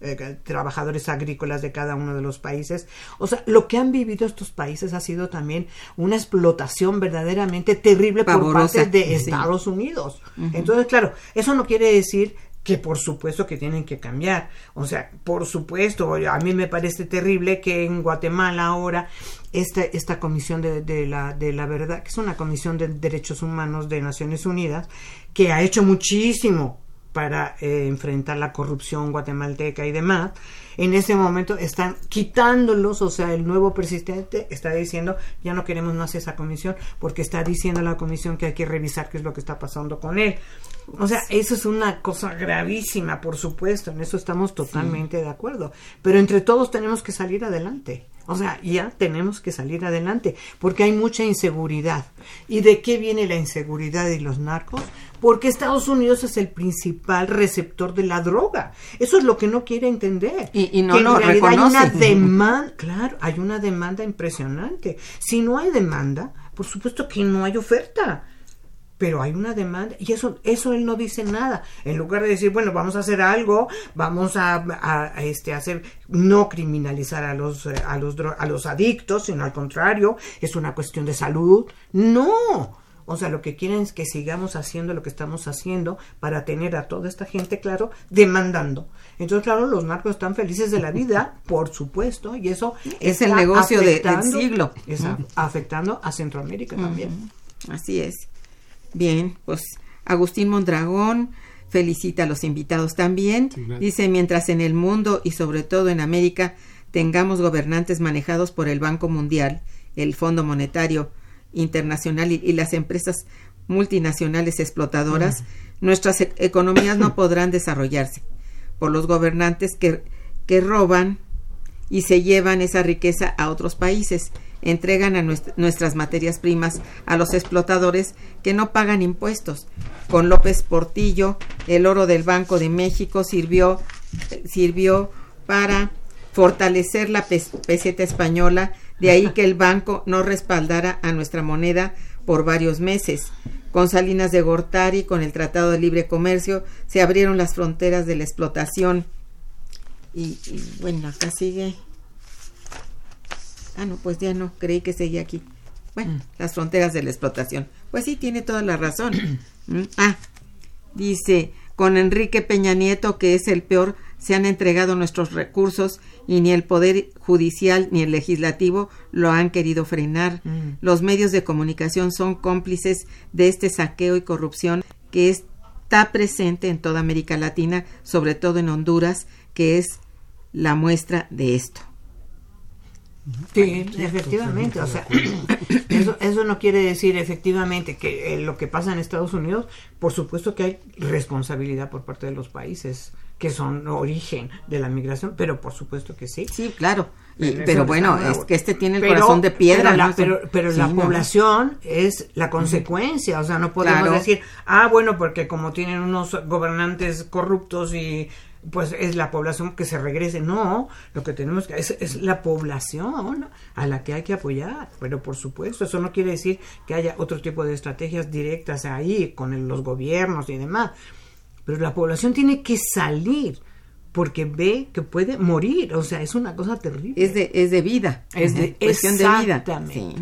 eh, trabajadores agrícolas de cada uno de los países. O sea, lo que han vivido estos países ha sido también una explotación verdaderamente terrible por parte de sí. Estados Unidos. Entonces, claro, eso no quiere decir que por supuesto que tienen que cambiar. O sea, por supuesto, a mí me parece terrible que en Guatemala ahora esta, esta comisión de, de la, de la verdad, que es una comisión de derechos humanos de Naciones Unidas, que ha hecho muchísimo para eh, enfrentar la corrupción guatemalteca y demás, en ese momento están quitándolos, o sea, el nuevo presidente está diciendo, ya no queremos más esa comisión, porque está diciendo la comisión que hay que revisar qué es lo que está pasando con él. O sea, eso es una cosa gravísima, por supuesto, en eso estamos totalmente de acuerdo, pero entre todos tenemos que salir adelante. O sea, ya tenemos que salir adelante, porque hay mucha inseguridad. ¿Y de qué viene la inseguridad y los narcos? Porque Estados Unidos es el principal receptor de la droga. Eso es lo que no quiere entender. Y- y no que en realidad hay una demanda, claro, hay una demanda impresionante. Si no hay demanda, por supuesto que no hay oferta pero hay una demanda y eso eso él no dice nada. En lugar de decir bueno vamos a hacer algo vamos a, a- a, este hacer no criminalizar a los eh, a los a los adictos sino al contrario es una cuestión de salud. No o sea, lo que quieren es que sigamos haciendo lo que estamos haciendo para tener a toda esta gente, claro, demandando. Entonces, claro, los narcos están felices de la vida, por supuesto, y eso Es el negocio de- del siglo. está afectando a Centroamérica también. Así es. Bien, pues Agustín Mondragón felicita a los invitados también. Sí. Dice, mientras en el mundo y sobre todo en América tengamos gobernantes manejados por el Banco Mundial el Fondo Monetario Internacional y, y las empresas multinacionales explotadoras, nuestras e- economías no podrán desarrollarse por los gobernantes que, que roban y se llevan esa riqueza a otros países, entregan a nuest- nuestras materias primas a los explotadores que no pagan impuestos. Con López Portillo, el oro del Banco de México sirvió, sirvió para fortalecer la pes- peseta española, de ahí que el banco no respaldara a nuestra moneda por varios meses. Con Salinas de Gortari, con el Tratado de Libre Comercio, se abrieron las fronteras de la explotación. Y, y, bueno, acá sigue. Ah, no, pues ya no, creí que seguía aquí. Bueno, las fronteras de la explotación. Pues sí, tiene toda la razón. Mm, ah, dice, con Enrique Peña Nieto, que es el peor, se han entregado nuestros recursos y ni el Poder Judicial ni el Legislativo lo han querido frenar. Los medios de comunicación son cómplices de este saqueo y corrupción que está presente en toda América Latina, sobre todo en Honduras, que es la muestra de esto. Sí, efectivamente, o sea, eso, eso no quiere decir efectivamente que eh, lo que pasa en Estados Unidos, por supuesto que hay responsabilidad por parte de los países que son origen de la migración, pero por supuesto que sí. Sí, claro. Y- Pero bueno, es que este tiene el pero- corazón de piedra. Pero la, ¿no? pero, pero Sí, la no. población es la consecuencia, o sea, no podemos Claro. decir, ah, bueno, porque como tienen unos gobernantes corruptos y pues es la población que se regrese. No, lo que tenemos que es, es la población a la que hay que apoyar. Pero por supuesto, eso no quiere decir que haya otro tipo de estrategias directas ahí con el- los gobiernos y demás. Pero la población tiene que salir porque ve que puede morir. O sea, es una cosa terrible. Es de, es de vida. Es de- cuestión de vida. exactamente. Sí.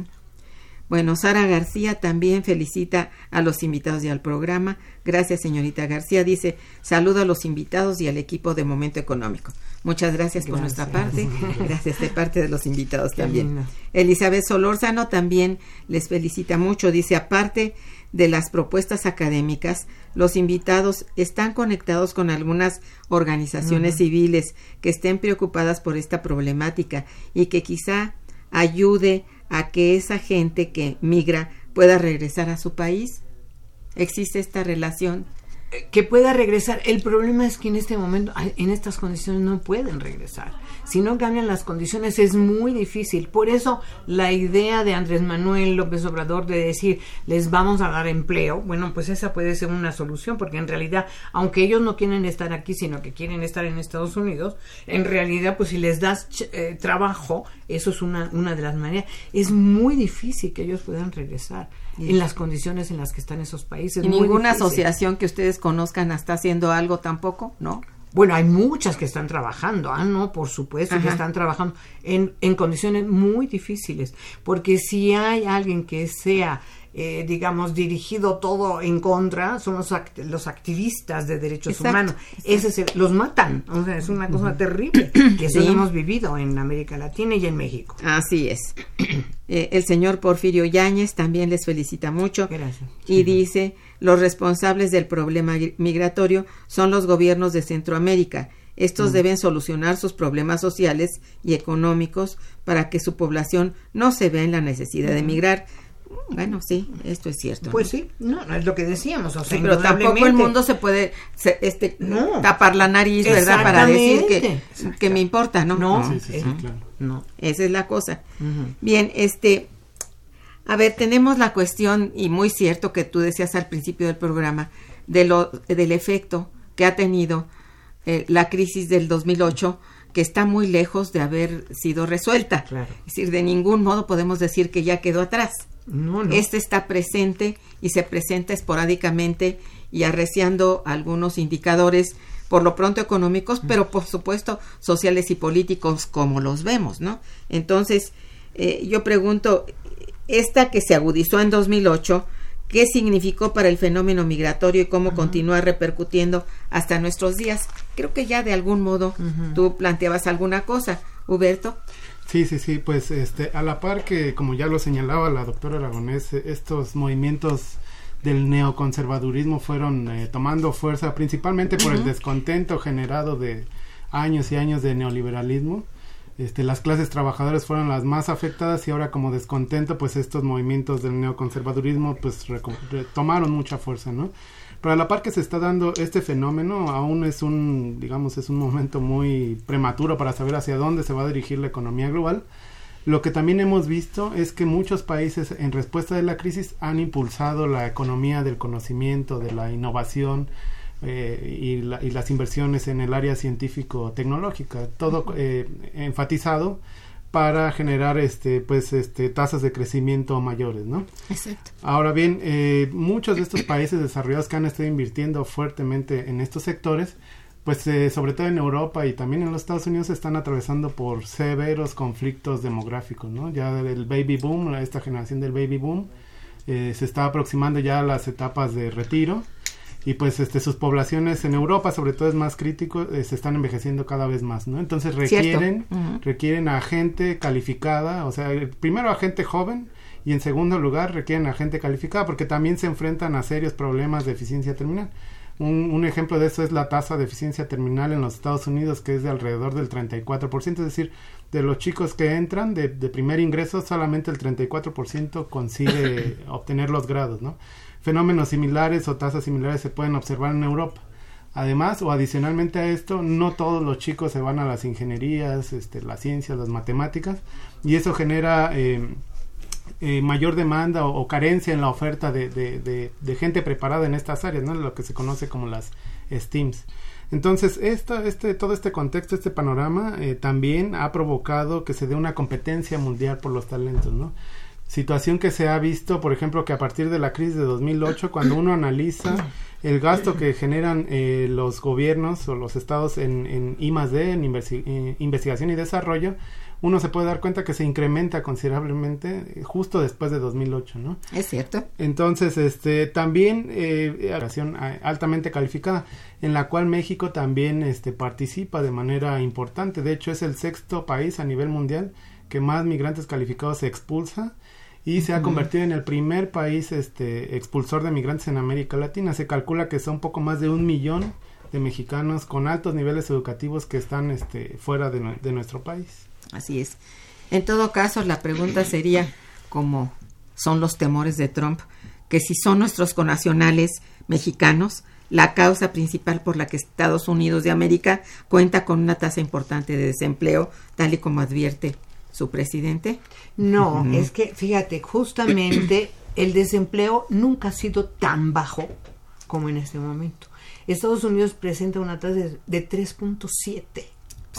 Bueno, Sara García también felicita a los invitados y al programa. Gracias, señorita García. Dice, saludo a los invitados y al equipo de Momento Económico. Muchas gracias, por nuestra parte. Gracias de parte de los invitados también. Elizabeth Solórzano también les felicita mucho. Dice, aparte de las propuestas académicas, los invitados están conectados con algunas organizaciones civiles que estén preocupadas por esta problemática y que quizá ayude a que esa gente que migra pueda regresar a su país. ¿Existe esta relación? Que pueda regresar. El problema es que en este momento, en estas condiciones, no pueden regresar. Si no cambian las condiciones, es muy difícil. Por eso, la idea de Andrés Manuel López Obrador de decir, les vamos a dar empleo, bueno, pues esa puede ser una solución, porque en realidad, aunque ellos no quieren estar aquí, sino que quieren estar en Estados Unidos, en realidad, pues si les das eh, trabajo, eso es una, una de las maneras. Es muy difícil que ellos puedan regresar en las condiciones en las que están esos países. ¿Y ninguna difícil. asociación que ustedes conozcan está haciendo algo tampoco? ¿No? Bueno, hay muchas que están trabajando, ah, no, por supuesto que están trabajando en, en condiciones muy difíciles, porque si hay alguien que sea, eh, digamos, dirigido todo en contra, son los, act- los activistas de derechos Exacto, humanos, Ese se- los matan, o sea, es una cosa terrible, que eso Sí. lo hemos vivido en América Latina y en México. Así es. Eh, el señor Porfirio Yáñez también les felicita mucho Gracias. y dice, los responsables del problema migratorio son los gobiernos de Centroamérica. Estos deben solucionar sus problemas sociales y económicos para que su población no se vea en la necesidad de emigrar. Bueno, sí, esto es cierto. ¿no? Pues sí, no, no es lo que decíamos, o sea, Sí, pero tampoco el mundo se puede se- este, No. tapar la nariz, ¿verdad? Para decir que, que me importa, ¿no? No, Sí, sí, sí, eh, claro. no. Esa es la cosa. Bien, este, a ver, tenemos la cuestión, y muy cierto que tú decías al principio del programa, de lo, del efecto que ha tenido eh, la crisis del 2008, que está muy lejos de haber sido resuelta. Claro. Es decir, de ningún modo podemos decir que ya quedó atrás. No, no. Este está presente y se presenta esporádicamente y arreciando algunos indicadores, por lo pronto económicos, pero por supuesto sociales y políticos como los vemos, ¿no? Entonces, eh, yo pregunto, esta que se agudizó en 2008, ¿qué significó para el fenómeno migratorio y cómo continúa repercutiendo hasta nuestros días? Creo que ya de algún modo tú planteabas alguna cosa, Huberto. Sí, sí, sí, pues este, a la par que, como ya lo señalaba la doctora Aragonés, estos movimientos del neoconservadurismo fueron eh, tomando fuerza principalmente por el descontento generado de años y años de neoliberalismo. este, las clases trabajadoras fueron las más afectadas y ahora como descontento, pues estos movimientos del neoconservadurismo pues tomaron mucha fuerza, ¿no? Pero a la par que se está dando este fenómeno, aún es un, digamos, es un momento muy prematuro para saber hacia dónde se va a dirigir la economía global. Lo que también hemos visto es que muchos países en respuesta de la crisis han impulsado la economía del conocimiento, de la innovación, eh, y, las inversiones en el área científico-tecnológica, todo eh, enfatizado para generar este pues este tasas de crecimiento mayores no exacto. Ahora bien eh, muchos de estos países desarrollados que han estado invirtiendo fuertemente en estos sectores pues sobre todo en Europa y también en los Estados Unidos están atravesando por severos conflictos demográficos no ya el baby boom esta generación del baby boom se está aproximando ya a las etapas de retiro y pues este sus poblaciones en Europa sobre todo es más crítico eh, se están envejeciendo cada vez más no entonces requieren requieren a gente calificada o sea primero a gente joven y en segundo lugar requieren a gente calificada porque también se enfrentan a serios problemas de eficiencia terminal. Un, un, ejemplo de eso es la tasa de eficiencia terminal en los Estados Unidos que es de alrededor del 34% es decir de los chicos que entran de, de primer ingreso solamente el 34% consigue obtener los grados no Fenómenos similares o tasas similares se pueden observar en Europa. Además o adicionalmente a esto, no todos los chicos se van a las ingenierías, este, las ciencias, las matemáticas, y eso genera eh, eh, mayor demanda o, carencia en la oferta de, de, gente preparada en estas áreas, ¿no? lo que se conoce como las STEAMs. Entonces, esta, este, todo este contexto, este panorama, eh, también ha provocado que se dé una competencia mundial por los talentos, ¿no? Situación que se ha visto, por ejemplo, que a partir de la crisis de 2008, cuando uno analiza el gasto que generan eh, los gobiernos o los estados en, en I D, en eh, investigación y desarrollo, uno se puede dar cuenta que se incrementa considerablemente eh, justo después de 2008, ¿no? Es cierto. Entonces, este, también eh, altamente calificada, en la cual México también este, participa de manera importante. De hecho, es el sexto país a nivel mundial que más migrantes calificados se expulsa y se ha convertido en el primer país este, expulsor de migrantes en América Latina. Se calcula que son poco más de un millón de mexicanos con altos niveles educativos que están este, fuera de, de nuestro país. Así es. En todo caso, la pregunta sería, como son los temores de Trump, que si son nuestros conacionales mexicanos, la causa principal por la que Estados Unidos de América cuenta con una tasa importante de desempleo, tal y como advierte su presidente? No, es que fíjate, justamente el desempleo nunca ha sido tan bajo como en este momento. Estados Unidos presenta una tasa de 3.7.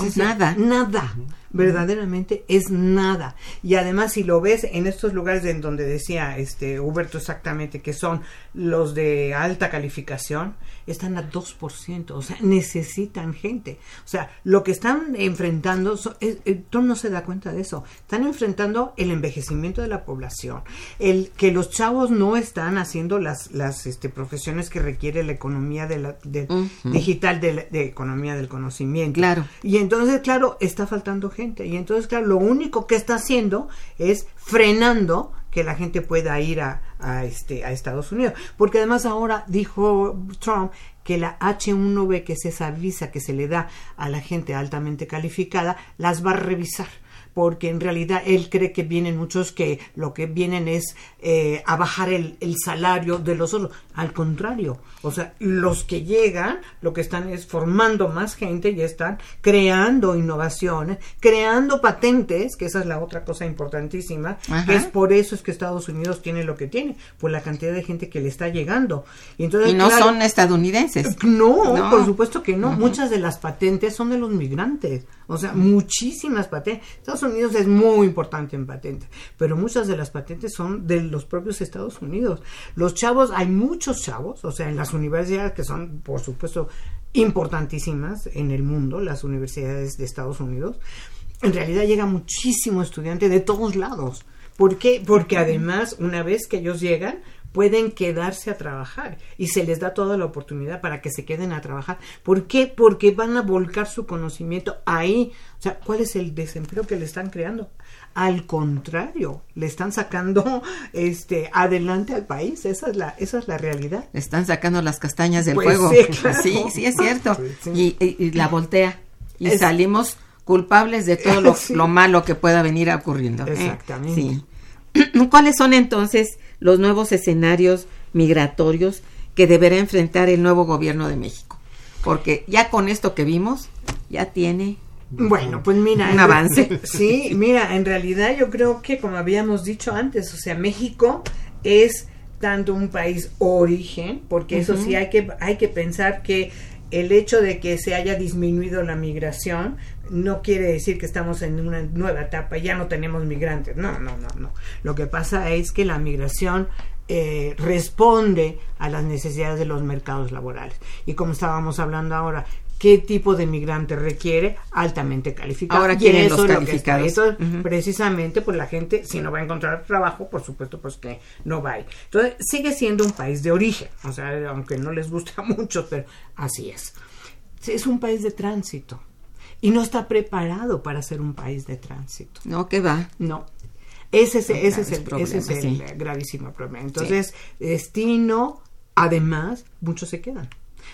Es nada. Nada verdaderamente es nada. Y además, si lo ves en estos lugares en donde decía este Huberto exactamente que son los de alta calificación, están a 2%, o sea, necesitan gente. O sea, lo que están enfrentando, es, eh, no se da cuenta de eso, están enfrentando el envejecimiento de la población, el que los chavos no están haciendo las, las este, profesiones que requiere la economía de la, digital, de, de economía del conocimiento. Claro. Y entonces, claro, está faltando gente y entonces, claro, lo único que está haciendo es frenando que la gente pueda ir a, este, a Estados Unidos. Porque además ahora dijo Trump que la H1B, que es esa visa que se le da a la gente altamente calificada, las va a revisar porque en realidad él cree que vienen muchos que lo que vienen es eh, a bajar el, el, salario de los otros. Al contrario, o sea, los que llegan lo que están es formando más gente y están creando innovaciones, creando patentes, que esa es la otra cosa importantísima, que es por eso es que Estados Unidos tiene lo que tiene, por la cantidad de gente que le está llegando. Y, entonces, no son estadounidenses. No, por supuesto que no. Muchas de las patentes son de los migrantes. O sea, muchísimas patentes. Unidos es muy importante en patentes, pero muchas de las patentes son de los propios Estados Unidos. Los chavos, hay muchos chavos, o sea, en las universidades que son, por supuesto, importantísimas en el mundo, las universidades de Estados Unidos. En realidad llega muchísimo estudiante de todos lados. ¿Por qué? Porque además, una vez que ellos llegan, pueden quedarse a trabajar y se les da toda la oportunidad para que se queden a trabajar. ¿Por qué? Porque van a volcar su conocimiento ahí. O sea, ¿cuál es el desempleo que le están creando? Al contrario, le están sacando este adelante al país. Esa es la, esa es la realidad. Le están sacando las castañas del pues fuego. Sí, claro. sí, sí, es cierto. Y, la voltea. Y salimos culpables de todo lo, Sí. lo malo que pueda venir ocurriendo. ¿eh? Exactamente. Sí. ¿Cuáles son entonces los nuevos escenarios migratorios que deberá enfrentar el nuevo gobierno de México? Porque ya con esto que vimos, ya tiene Bueno, pues mira. Un avance. Sí, mira, en realidad yo creo que como habíamos dicho antes, o sea, México es tanto un país origen, porque eso sí hay que, hay que pensar que el hecho de que se haya disminuido la migración no quiere decir que estamos en una nueva etapa, ya no tenemos migrantes. No, no, no, no. Lo que pasa es que la migración eh, responde a las necesidades de los mercados laborales. Y como estábamos hablando ahora, ¿qué tipo de migrante requiere? Altamente calificado. Ahora eso los calificados. Eso, precisamente, pues la gente, si no va a encontrar trabajo, por supuesto, pues que no va a ir. Entonces, sigue siendo un país de origen. O sea, aunque no les gusta mucho, pero así es. Es un país de tránsito. Y no está preparado para ser un país de tránsito. No, que va. No. Ese es, ese es el, ese es el sí. gravísimo problema. Entonces, destino, además, muchos se quedan.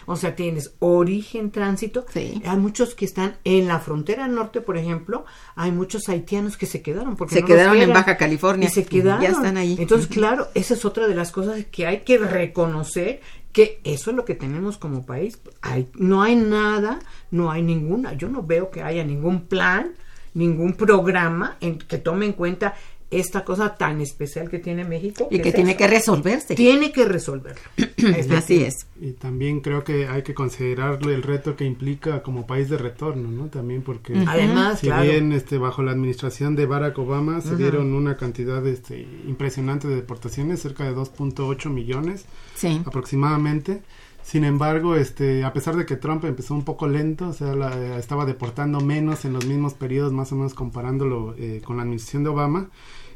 O sea, tienes origen, tránsito. Sí. Hay muchos que están en la frontera norte, por ejemplo. Hay muchos haitianos que se quedaron. Porque Se no quedaron en. Baja California. Y se quedaron. Ya están ahí. Entonces, claro, esa es otra de las cosas que hay que reconocer que eso es lo que tenemos como país. Hay, no hay nada, no hay ninguna. Yo no veo que haya ningún plan, ningún programa en, que tome en cuenta esta cosa tan especial que tiene México. Y que es tiene eso. que resolverse. Tiene que resolverlo. Es Así es. Y también creo que hay que considerar el reto que implica como país de retorno, ¿no? También porque Además, si claro. bien este bajo la administración de Barack Obama se dieron una cantidad este, impresionante de deportaciones, cerca de 2.8 millones Sí. aproximadamente. Sin embargo, este, a pesar de que Trump empezó un poco lento, o sea, la- estaba deportando menos en los mismos periodos, más o menos comparándolo eh, con la administración de Obama,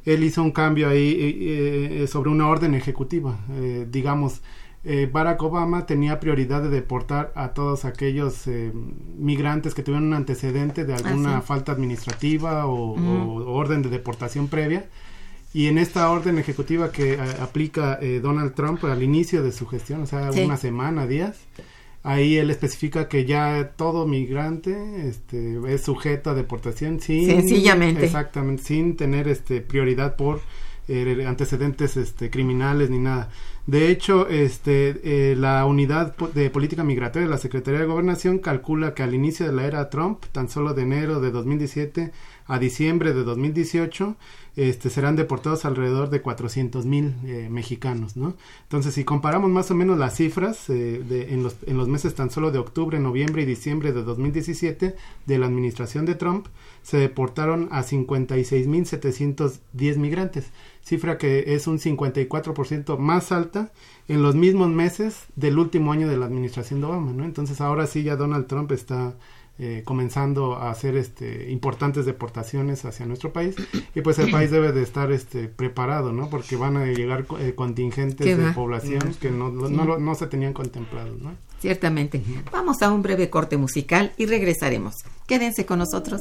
él hizo un cambio ahí eh, eh, sobre una orden ejecutiva. Eh, digamos, eh, Barack Obama tenía prioridad de deportar a todos aquellos eh, migrantes que tuvieron un antecedente de alguna sí. falta administrativa o, o orden de deportación previa. Y en esta orden ejecutiva que a- aplica eh, Donald Trump al inicio de su gestión, o sea, Sí. una semana, días, ahí él especifica que ya todo migrante este, es sujeto a deportación sin Sencillamente. exactamente sin tener este prioridad por eh, antecedentes este, criminales ni nada. De hecho, este, eh, la unidad de política migratoria de la Secretaría de Gobernación calcula que al inicio de la era Trump, tan solo de enero de 2017 a diciembre de 2018, este, serán deportados alrededor de 400 mil eh, mexicanos, ¿no? Entonces, si comparamos más o menos las cifras eh, de, en, los, en los meses tan solo de octubre, noviembre y diciembre de 2017 de la administración de Trump, se deportaron a 56.710 migrantes, cifra que es un 54% más alta en los mismos meses del último año de la administración de Obama, ¿no? Entonces ahora sí ya Donald Trump está eh, comenzando a hacer este importantes deportaciones hacia nuestro país y pues el país debe de estar este preparado, ¿no? Porque van a llegar eh, contingentes ¿Qué de va? población que no, no, lo- no se tenían contemplados, ¿no? Ciertamente. Vamos a un breve corte musical y regresaremos. Quédense con nosotros.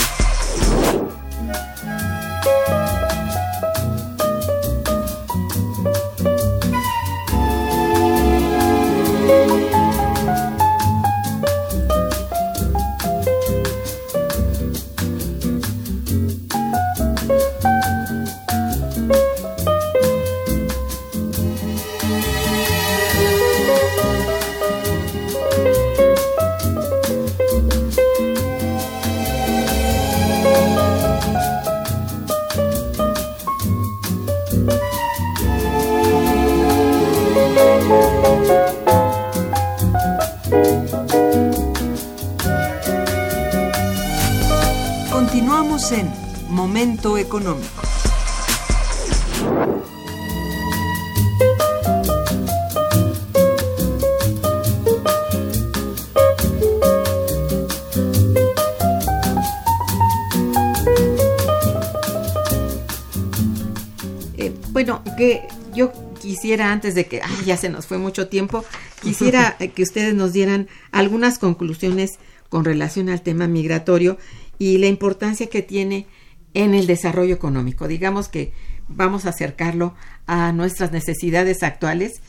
Quisiera, antes de que ay, ya se nos fue mucho tiempo, quisiera que ustedes nos dieran algunas conclusiones con relación al tema migratorio y la importancia que tiene en el desarrollo económico. Digamos que vamos a acercarlo a nuestras necesidades actuales,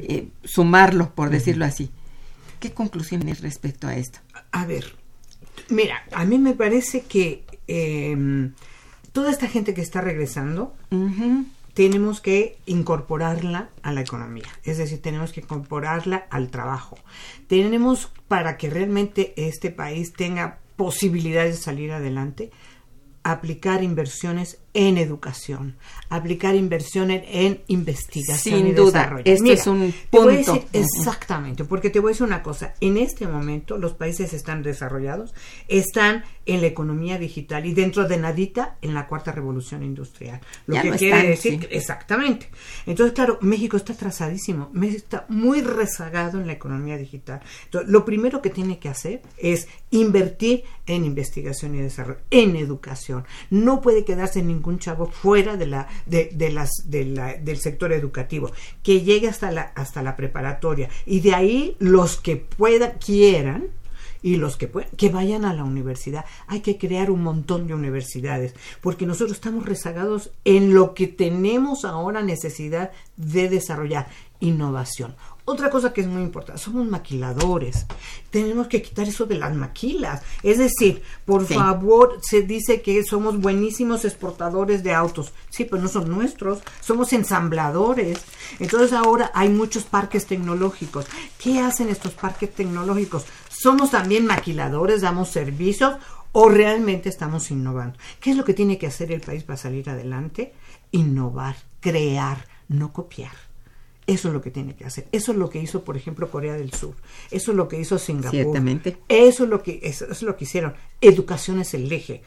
eh, sumarlo, por decirlo así. ¿Qué conclusiones respecto a esto? A ver, mira, a mí me parece que em, toda esta gente que está regresando, tenemos que incorporarla a la economía, es decir, tenemos que incorporarla al trabajo. Tenemos para que realmente este país tenga posibilidades de salir adelante, aplicar inversiones en educación, aplicar inversiones en investigación Sin y duda, desarrollo. esto Mira, es un te voy a punto. decir exactamente, porque te voy a decir una cosa, en este momento los países están desarrollados, están en la economía digital y dentro de nadita en la cuarta revolución industrial. Lo Ya que no quiere están, decir, sí. exactamente. Entonces, claro, México está atrasadísimo, México está muy rezagado en la economía digital. Entonces, lo primero que tiene que hacer es invertir en investigación y desarrollo, en educación. No puede quedarse ningún chavo fuera de la, de, de las, de la- del sector educativo, que llegue hasta la, hasta la preparatoria y de ahí los que puedan, quieran, y los que puedan, que vayan a la universidad. Hay que crear un montón de universidades, porque nosotros estamos rezagados en lo que tenemos ahora necesidad de desarrollar, innovación. Otra cosa que es muy importante, somos maquiladores. Tenemos que quitar eso de las maquilas. Es decir, por Sí. favor, se dice que somos buenísimos exportadores de autos. Sí, pero no son nuestros, somos ensambladores. Entonces ahora hay muchos parques tecnológicos. ¿Qué hacen estos parques tecnológicos? ¿Somos también maquiladores, damos servicios o realmente estamos innovando? ¿Qué es lo que tiene que hacer el país para salir adelante? Innovar, crear, no copiar. Eso es lo que tiene que hacer. Eso es lo que hizo, por ejemplo, Corea del Sur. Eso es lo que hizo Singapur. Ciertamente. Eso es lo que eso es lo que hicieron. Educación es el eje.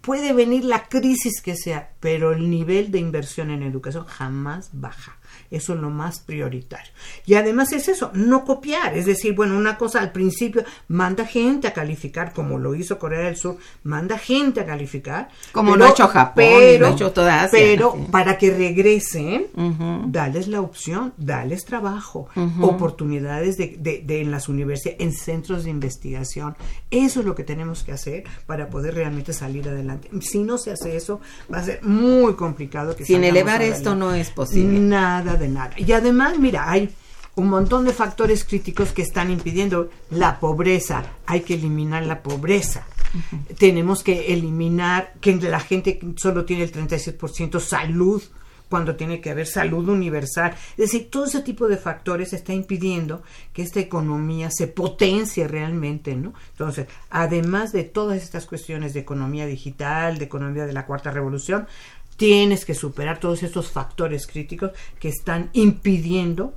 Puede venir la crisis que sea, pero el nivel de inversión en educación jamás baja. Eso es lo más prioritario. Y además es eso, no copiar. Es decir, bueno, una cosa al principio, manda gente a calificar, como lo hizo Corea del Sur, manda gente a calificar. Como lo ha hecho Japón y lo ha hecho toda Asia, Pero para que regresen, Ujú. dales la opción, dales trabajo, oportunidades de, de- de en las universidades, en centros de investigación. Eso es lo que tenemos que hacer para poder realmente salir adelante. Si no se hace eso, va a ser muy complicado que Sin elevar adelante. esto no es posible. Nada de nada. Y además, mira, hay un montón de factores críticos que están impidiendo la pobreza. Hay que eliminar la pobreza. Tenemos que eliminar que la gente solo tiene el 36% salud cuando tiene que haber salud universal. Es decir, todo ese tipo de factores está impidiendo que esta economía se potencie realmente, ¿no? Entonces, además de todas estas cuestiones de economía digital, de economía de la cuarta revolución, tienes que superar todos estos factores críticos que están impidiendo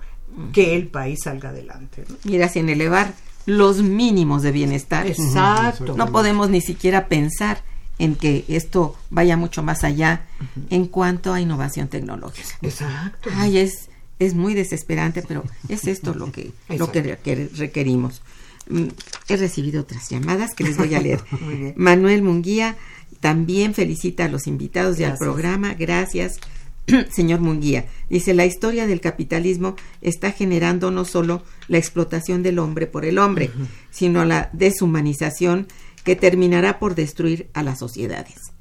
que el país salga adelante. ¿no? Mira, sin elevar los mínimos de bienestar. Exacto. No podemos ni siquiera pensar en que esto vaya mucho más allá en cuanto a innovación tecnológica. Exacto. Ay, es, es muy desesperante, pero es esto lo que, lo que requer- requerimos. Mm, He recibido otras llamadas que les voy a leer. Manuel Munguía también felicita a los invitados y al Gracias. programa. Gracias, señor Munguía. Dice, la historia del capitalismo está generando no solo la explotación del hombre por el hombre, sino la deshumanización que terminará por destruir a las sociedades.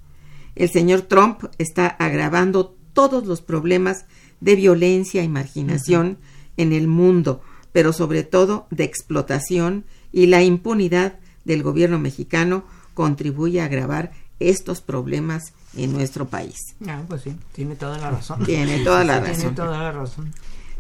El señor Trump está agravando todos los problemas de violencia y marginación en el mundo, pero sobre todo de explotación y la impunidad del gobierno mexicano contribuye a agravar estos problemas en nuestro país. Ah, pues sí, tiene toda la razón. Tiene toda la Tiene razón. toda la razón.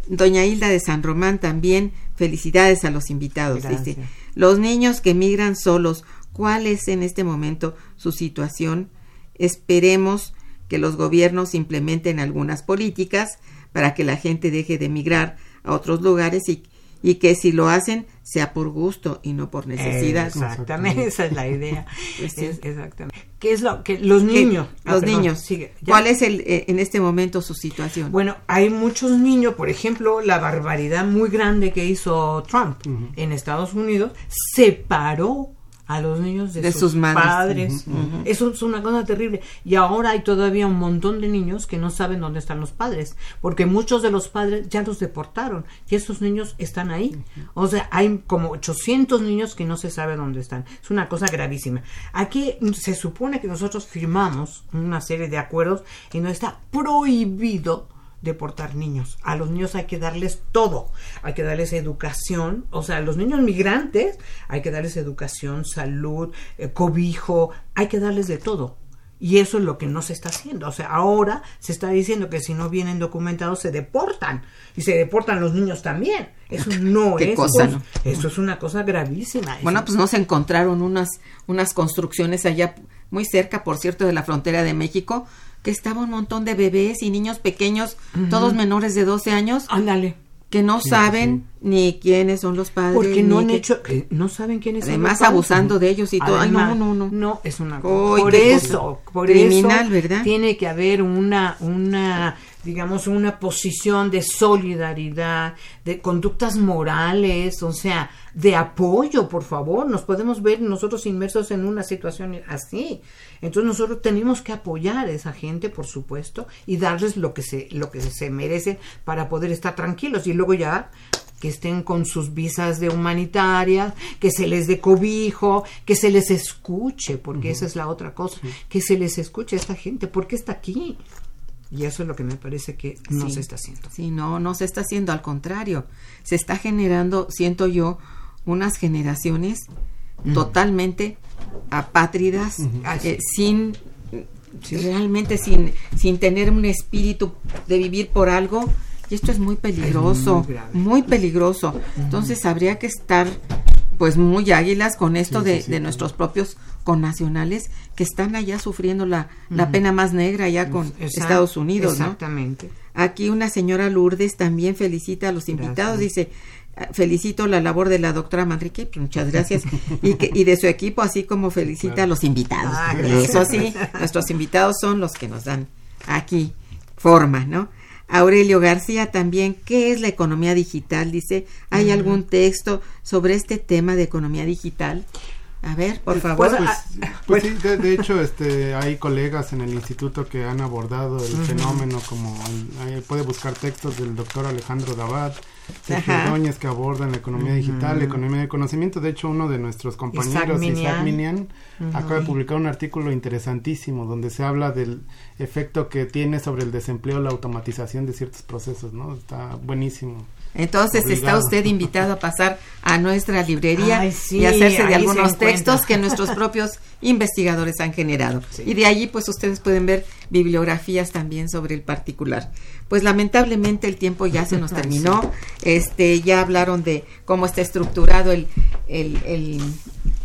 Doña Hilda de San Román también, felicidades a los invitados. Gracias. Dice, los niños que migran solos, ¿cuál es en este momento su situación? Esperemos que los gobiernos implementen algunas políticas para que la gente deje de migrar a otros lugares y, y que si lo hacen sea por gusto y no por necesidad. Exactamente, esa es la idea. Pues sí. Es- exactamente. ¿Qué es lo que los niños? Ah, los perdón, niños. sigue. ¿Cuál es el, eh, en este momento su situación? Bueno, hay muchos niños, por ejemplo, la barbaridad muy grande que hizo Trump en Estados Unidos separó a los niños de, De sus, sus madres. padres. Eso es una cosa terrible. Y ahora hay todavía un montón de niños que no saben dónde están los padres, porque muchos de los padres ya los deportaron y esos niños están ahí. O sea, hay como 800 niños que no se sabe dónde están. Es una cosa gravísima. Aquí se supone que nosotros firmamos una serie de acuerdos y no está prohibido deportar niños. A los niños hay que darles todo. Hay que darles educación. O sea, a los niños migrantes hay que darles educación, salud, eh, cobijo. Hay que darles de todo. Y eso es lo que no se está haciendo. O sea, ahora se está diciendo que si no vienen documentados se deportan. Y se deportan los niños también. Eso no Qué es. cosa, eso, ¿no? eso es una cosa gravísima. Bueno, Eso- pues no se encontraron unas, unas construcciones allá muy cerca, por cierto, de la frontera de México, que estaba un montón de bebés y niños pequeños, todos menores de 12 años, Ándale. que no saben ni quiénes son los padres. Porque no han hecho, que no saben quiénes son Además, los padres. abusando de ellos y todo. Ay, no, no, no. No, es una cosa. Por eso, cosa. por Criminal, eso ¿verdad? tiene que haber una, una, digamos, una posición de solidaridad, de conductas morales, o sea, de apoyo, por favor. Nos podemos ver nosotros inmersos en una situación así. Entonces nosotros tenemos que apoyar a esa gente, por supuesto, y darles lo que se, lo que se merecen para poder estar tranquilos. Y luego ya que estén con sus visas de humanitarias, que se les dé cobijo, que se les escuche, porque esa es la otra cosa, que se les escuche a esta gente, porque está aquí. Y eso es lo que me parece que no Sí. se está haciendo. Sí, no, no se está haciendo, al contrario, se está generando, siento yo, unas generaciones totalmente apátridas, eh, sin realmente sin, sin tener un espíritu de vivir por algo. Y esto es muy peligroso, muy peligroso. Entonces habría que estar pues muy águilas con esto de, de nuestros propios connacionales que están allá sufriendo la, la pena más negra allá con Estados Unidos, ¿no? Exactamente. Aquí una señora Lourdes también felicita a los invitados, dice, "Ah, felicito la labor de la doctora Manrique, pues, muchas gracias, y, que, y de su equipo, así como felicita a los invitados. Ah. Eso sí, nuestros invitados son los que nos dan aquí forma, ¿no? Aurelio García también, ¿qué es la economía digital? Dice, ¿hay algún texto sobre este tema de economía digital? A ver, por favor. Pues, Pues, sí, de, de hecho, este, hay colegas en el instituto que han abordado el fenómeno, como el- puede buscar textos del doctor Alejandro Dabat. Ordóñez, que abordan la economía digital, la economía de conocimiento. De hecho, uno de nuestros compañeros, Minian. Isaac Minian, acaba de publicar un artículo interesantísimo donde se habla del efecto que tiene sobre el desempleo la automatización de ciertos procesos, ¿no? Está buenísimo. Entonces está usted invitado a pasar a nuestra librería Ay, sí, y hacerse de algunos textos que nuestros propios investigadores han generado. Y de allí pues ustedes pueden ver bibliografías también sobre el particular. Pues lamentablemente el tiempo ya se nos terminó. Este ya hablaron de cómo está estructurado el el, el,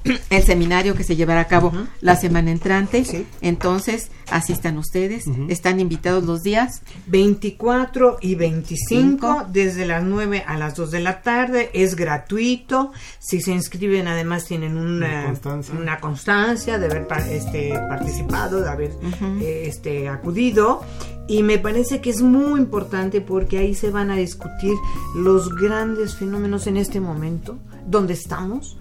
el seminario que se llevará a cabo la semana entrante. Sí. Entonces, asistan ustedes, están invitados los días 24 y 25 Cinco. desde las 9 a las 2 de la tarde es gratuito si se inscriben además tienen una, Una constancia. una constancia de haber este, participado de haber eh, este, acudido y me parece que es muy importante porque ahí se van a discutir los grandes fenómenos en este momento donde estamos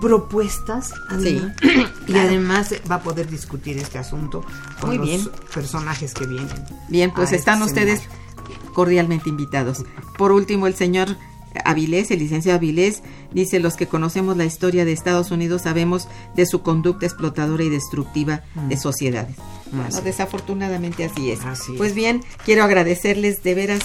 propuestas además, y además va a poder discutir este asunto con Muy los bien. personajes que vienen Bien, pues están este ustedes seminario. cordialmente invitados. Por último, el señor Avilés, el licenciado Avilés, dice, los que conocemos la historia de Estados Unidos sabemos de su conducta explotadora y destructiva de sociedades. Bueno, Así desafortunadamente así es. Así es. Pues bien, quiero agradecerles de veras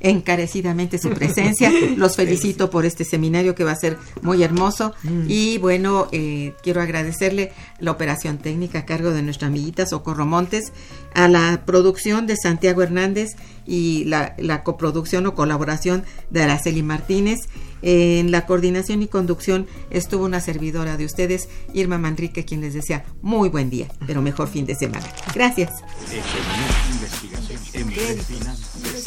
encarecidamente su presencia. Los felicito por este seminario que va a ser muy hermoso. Y bueno, eh, quiero agradecerle la operación técnica a cargo de nuestra amiguita Socorro Montes, a la producción de Santiago Hernández y la, la coproducción o colaboración de Araceli Martínez. En la coordinación y conducción estuvo una servidora de ustedes, Irma Manrique, quien les desea muy buen día, pero mejor fin de semana. Gracias.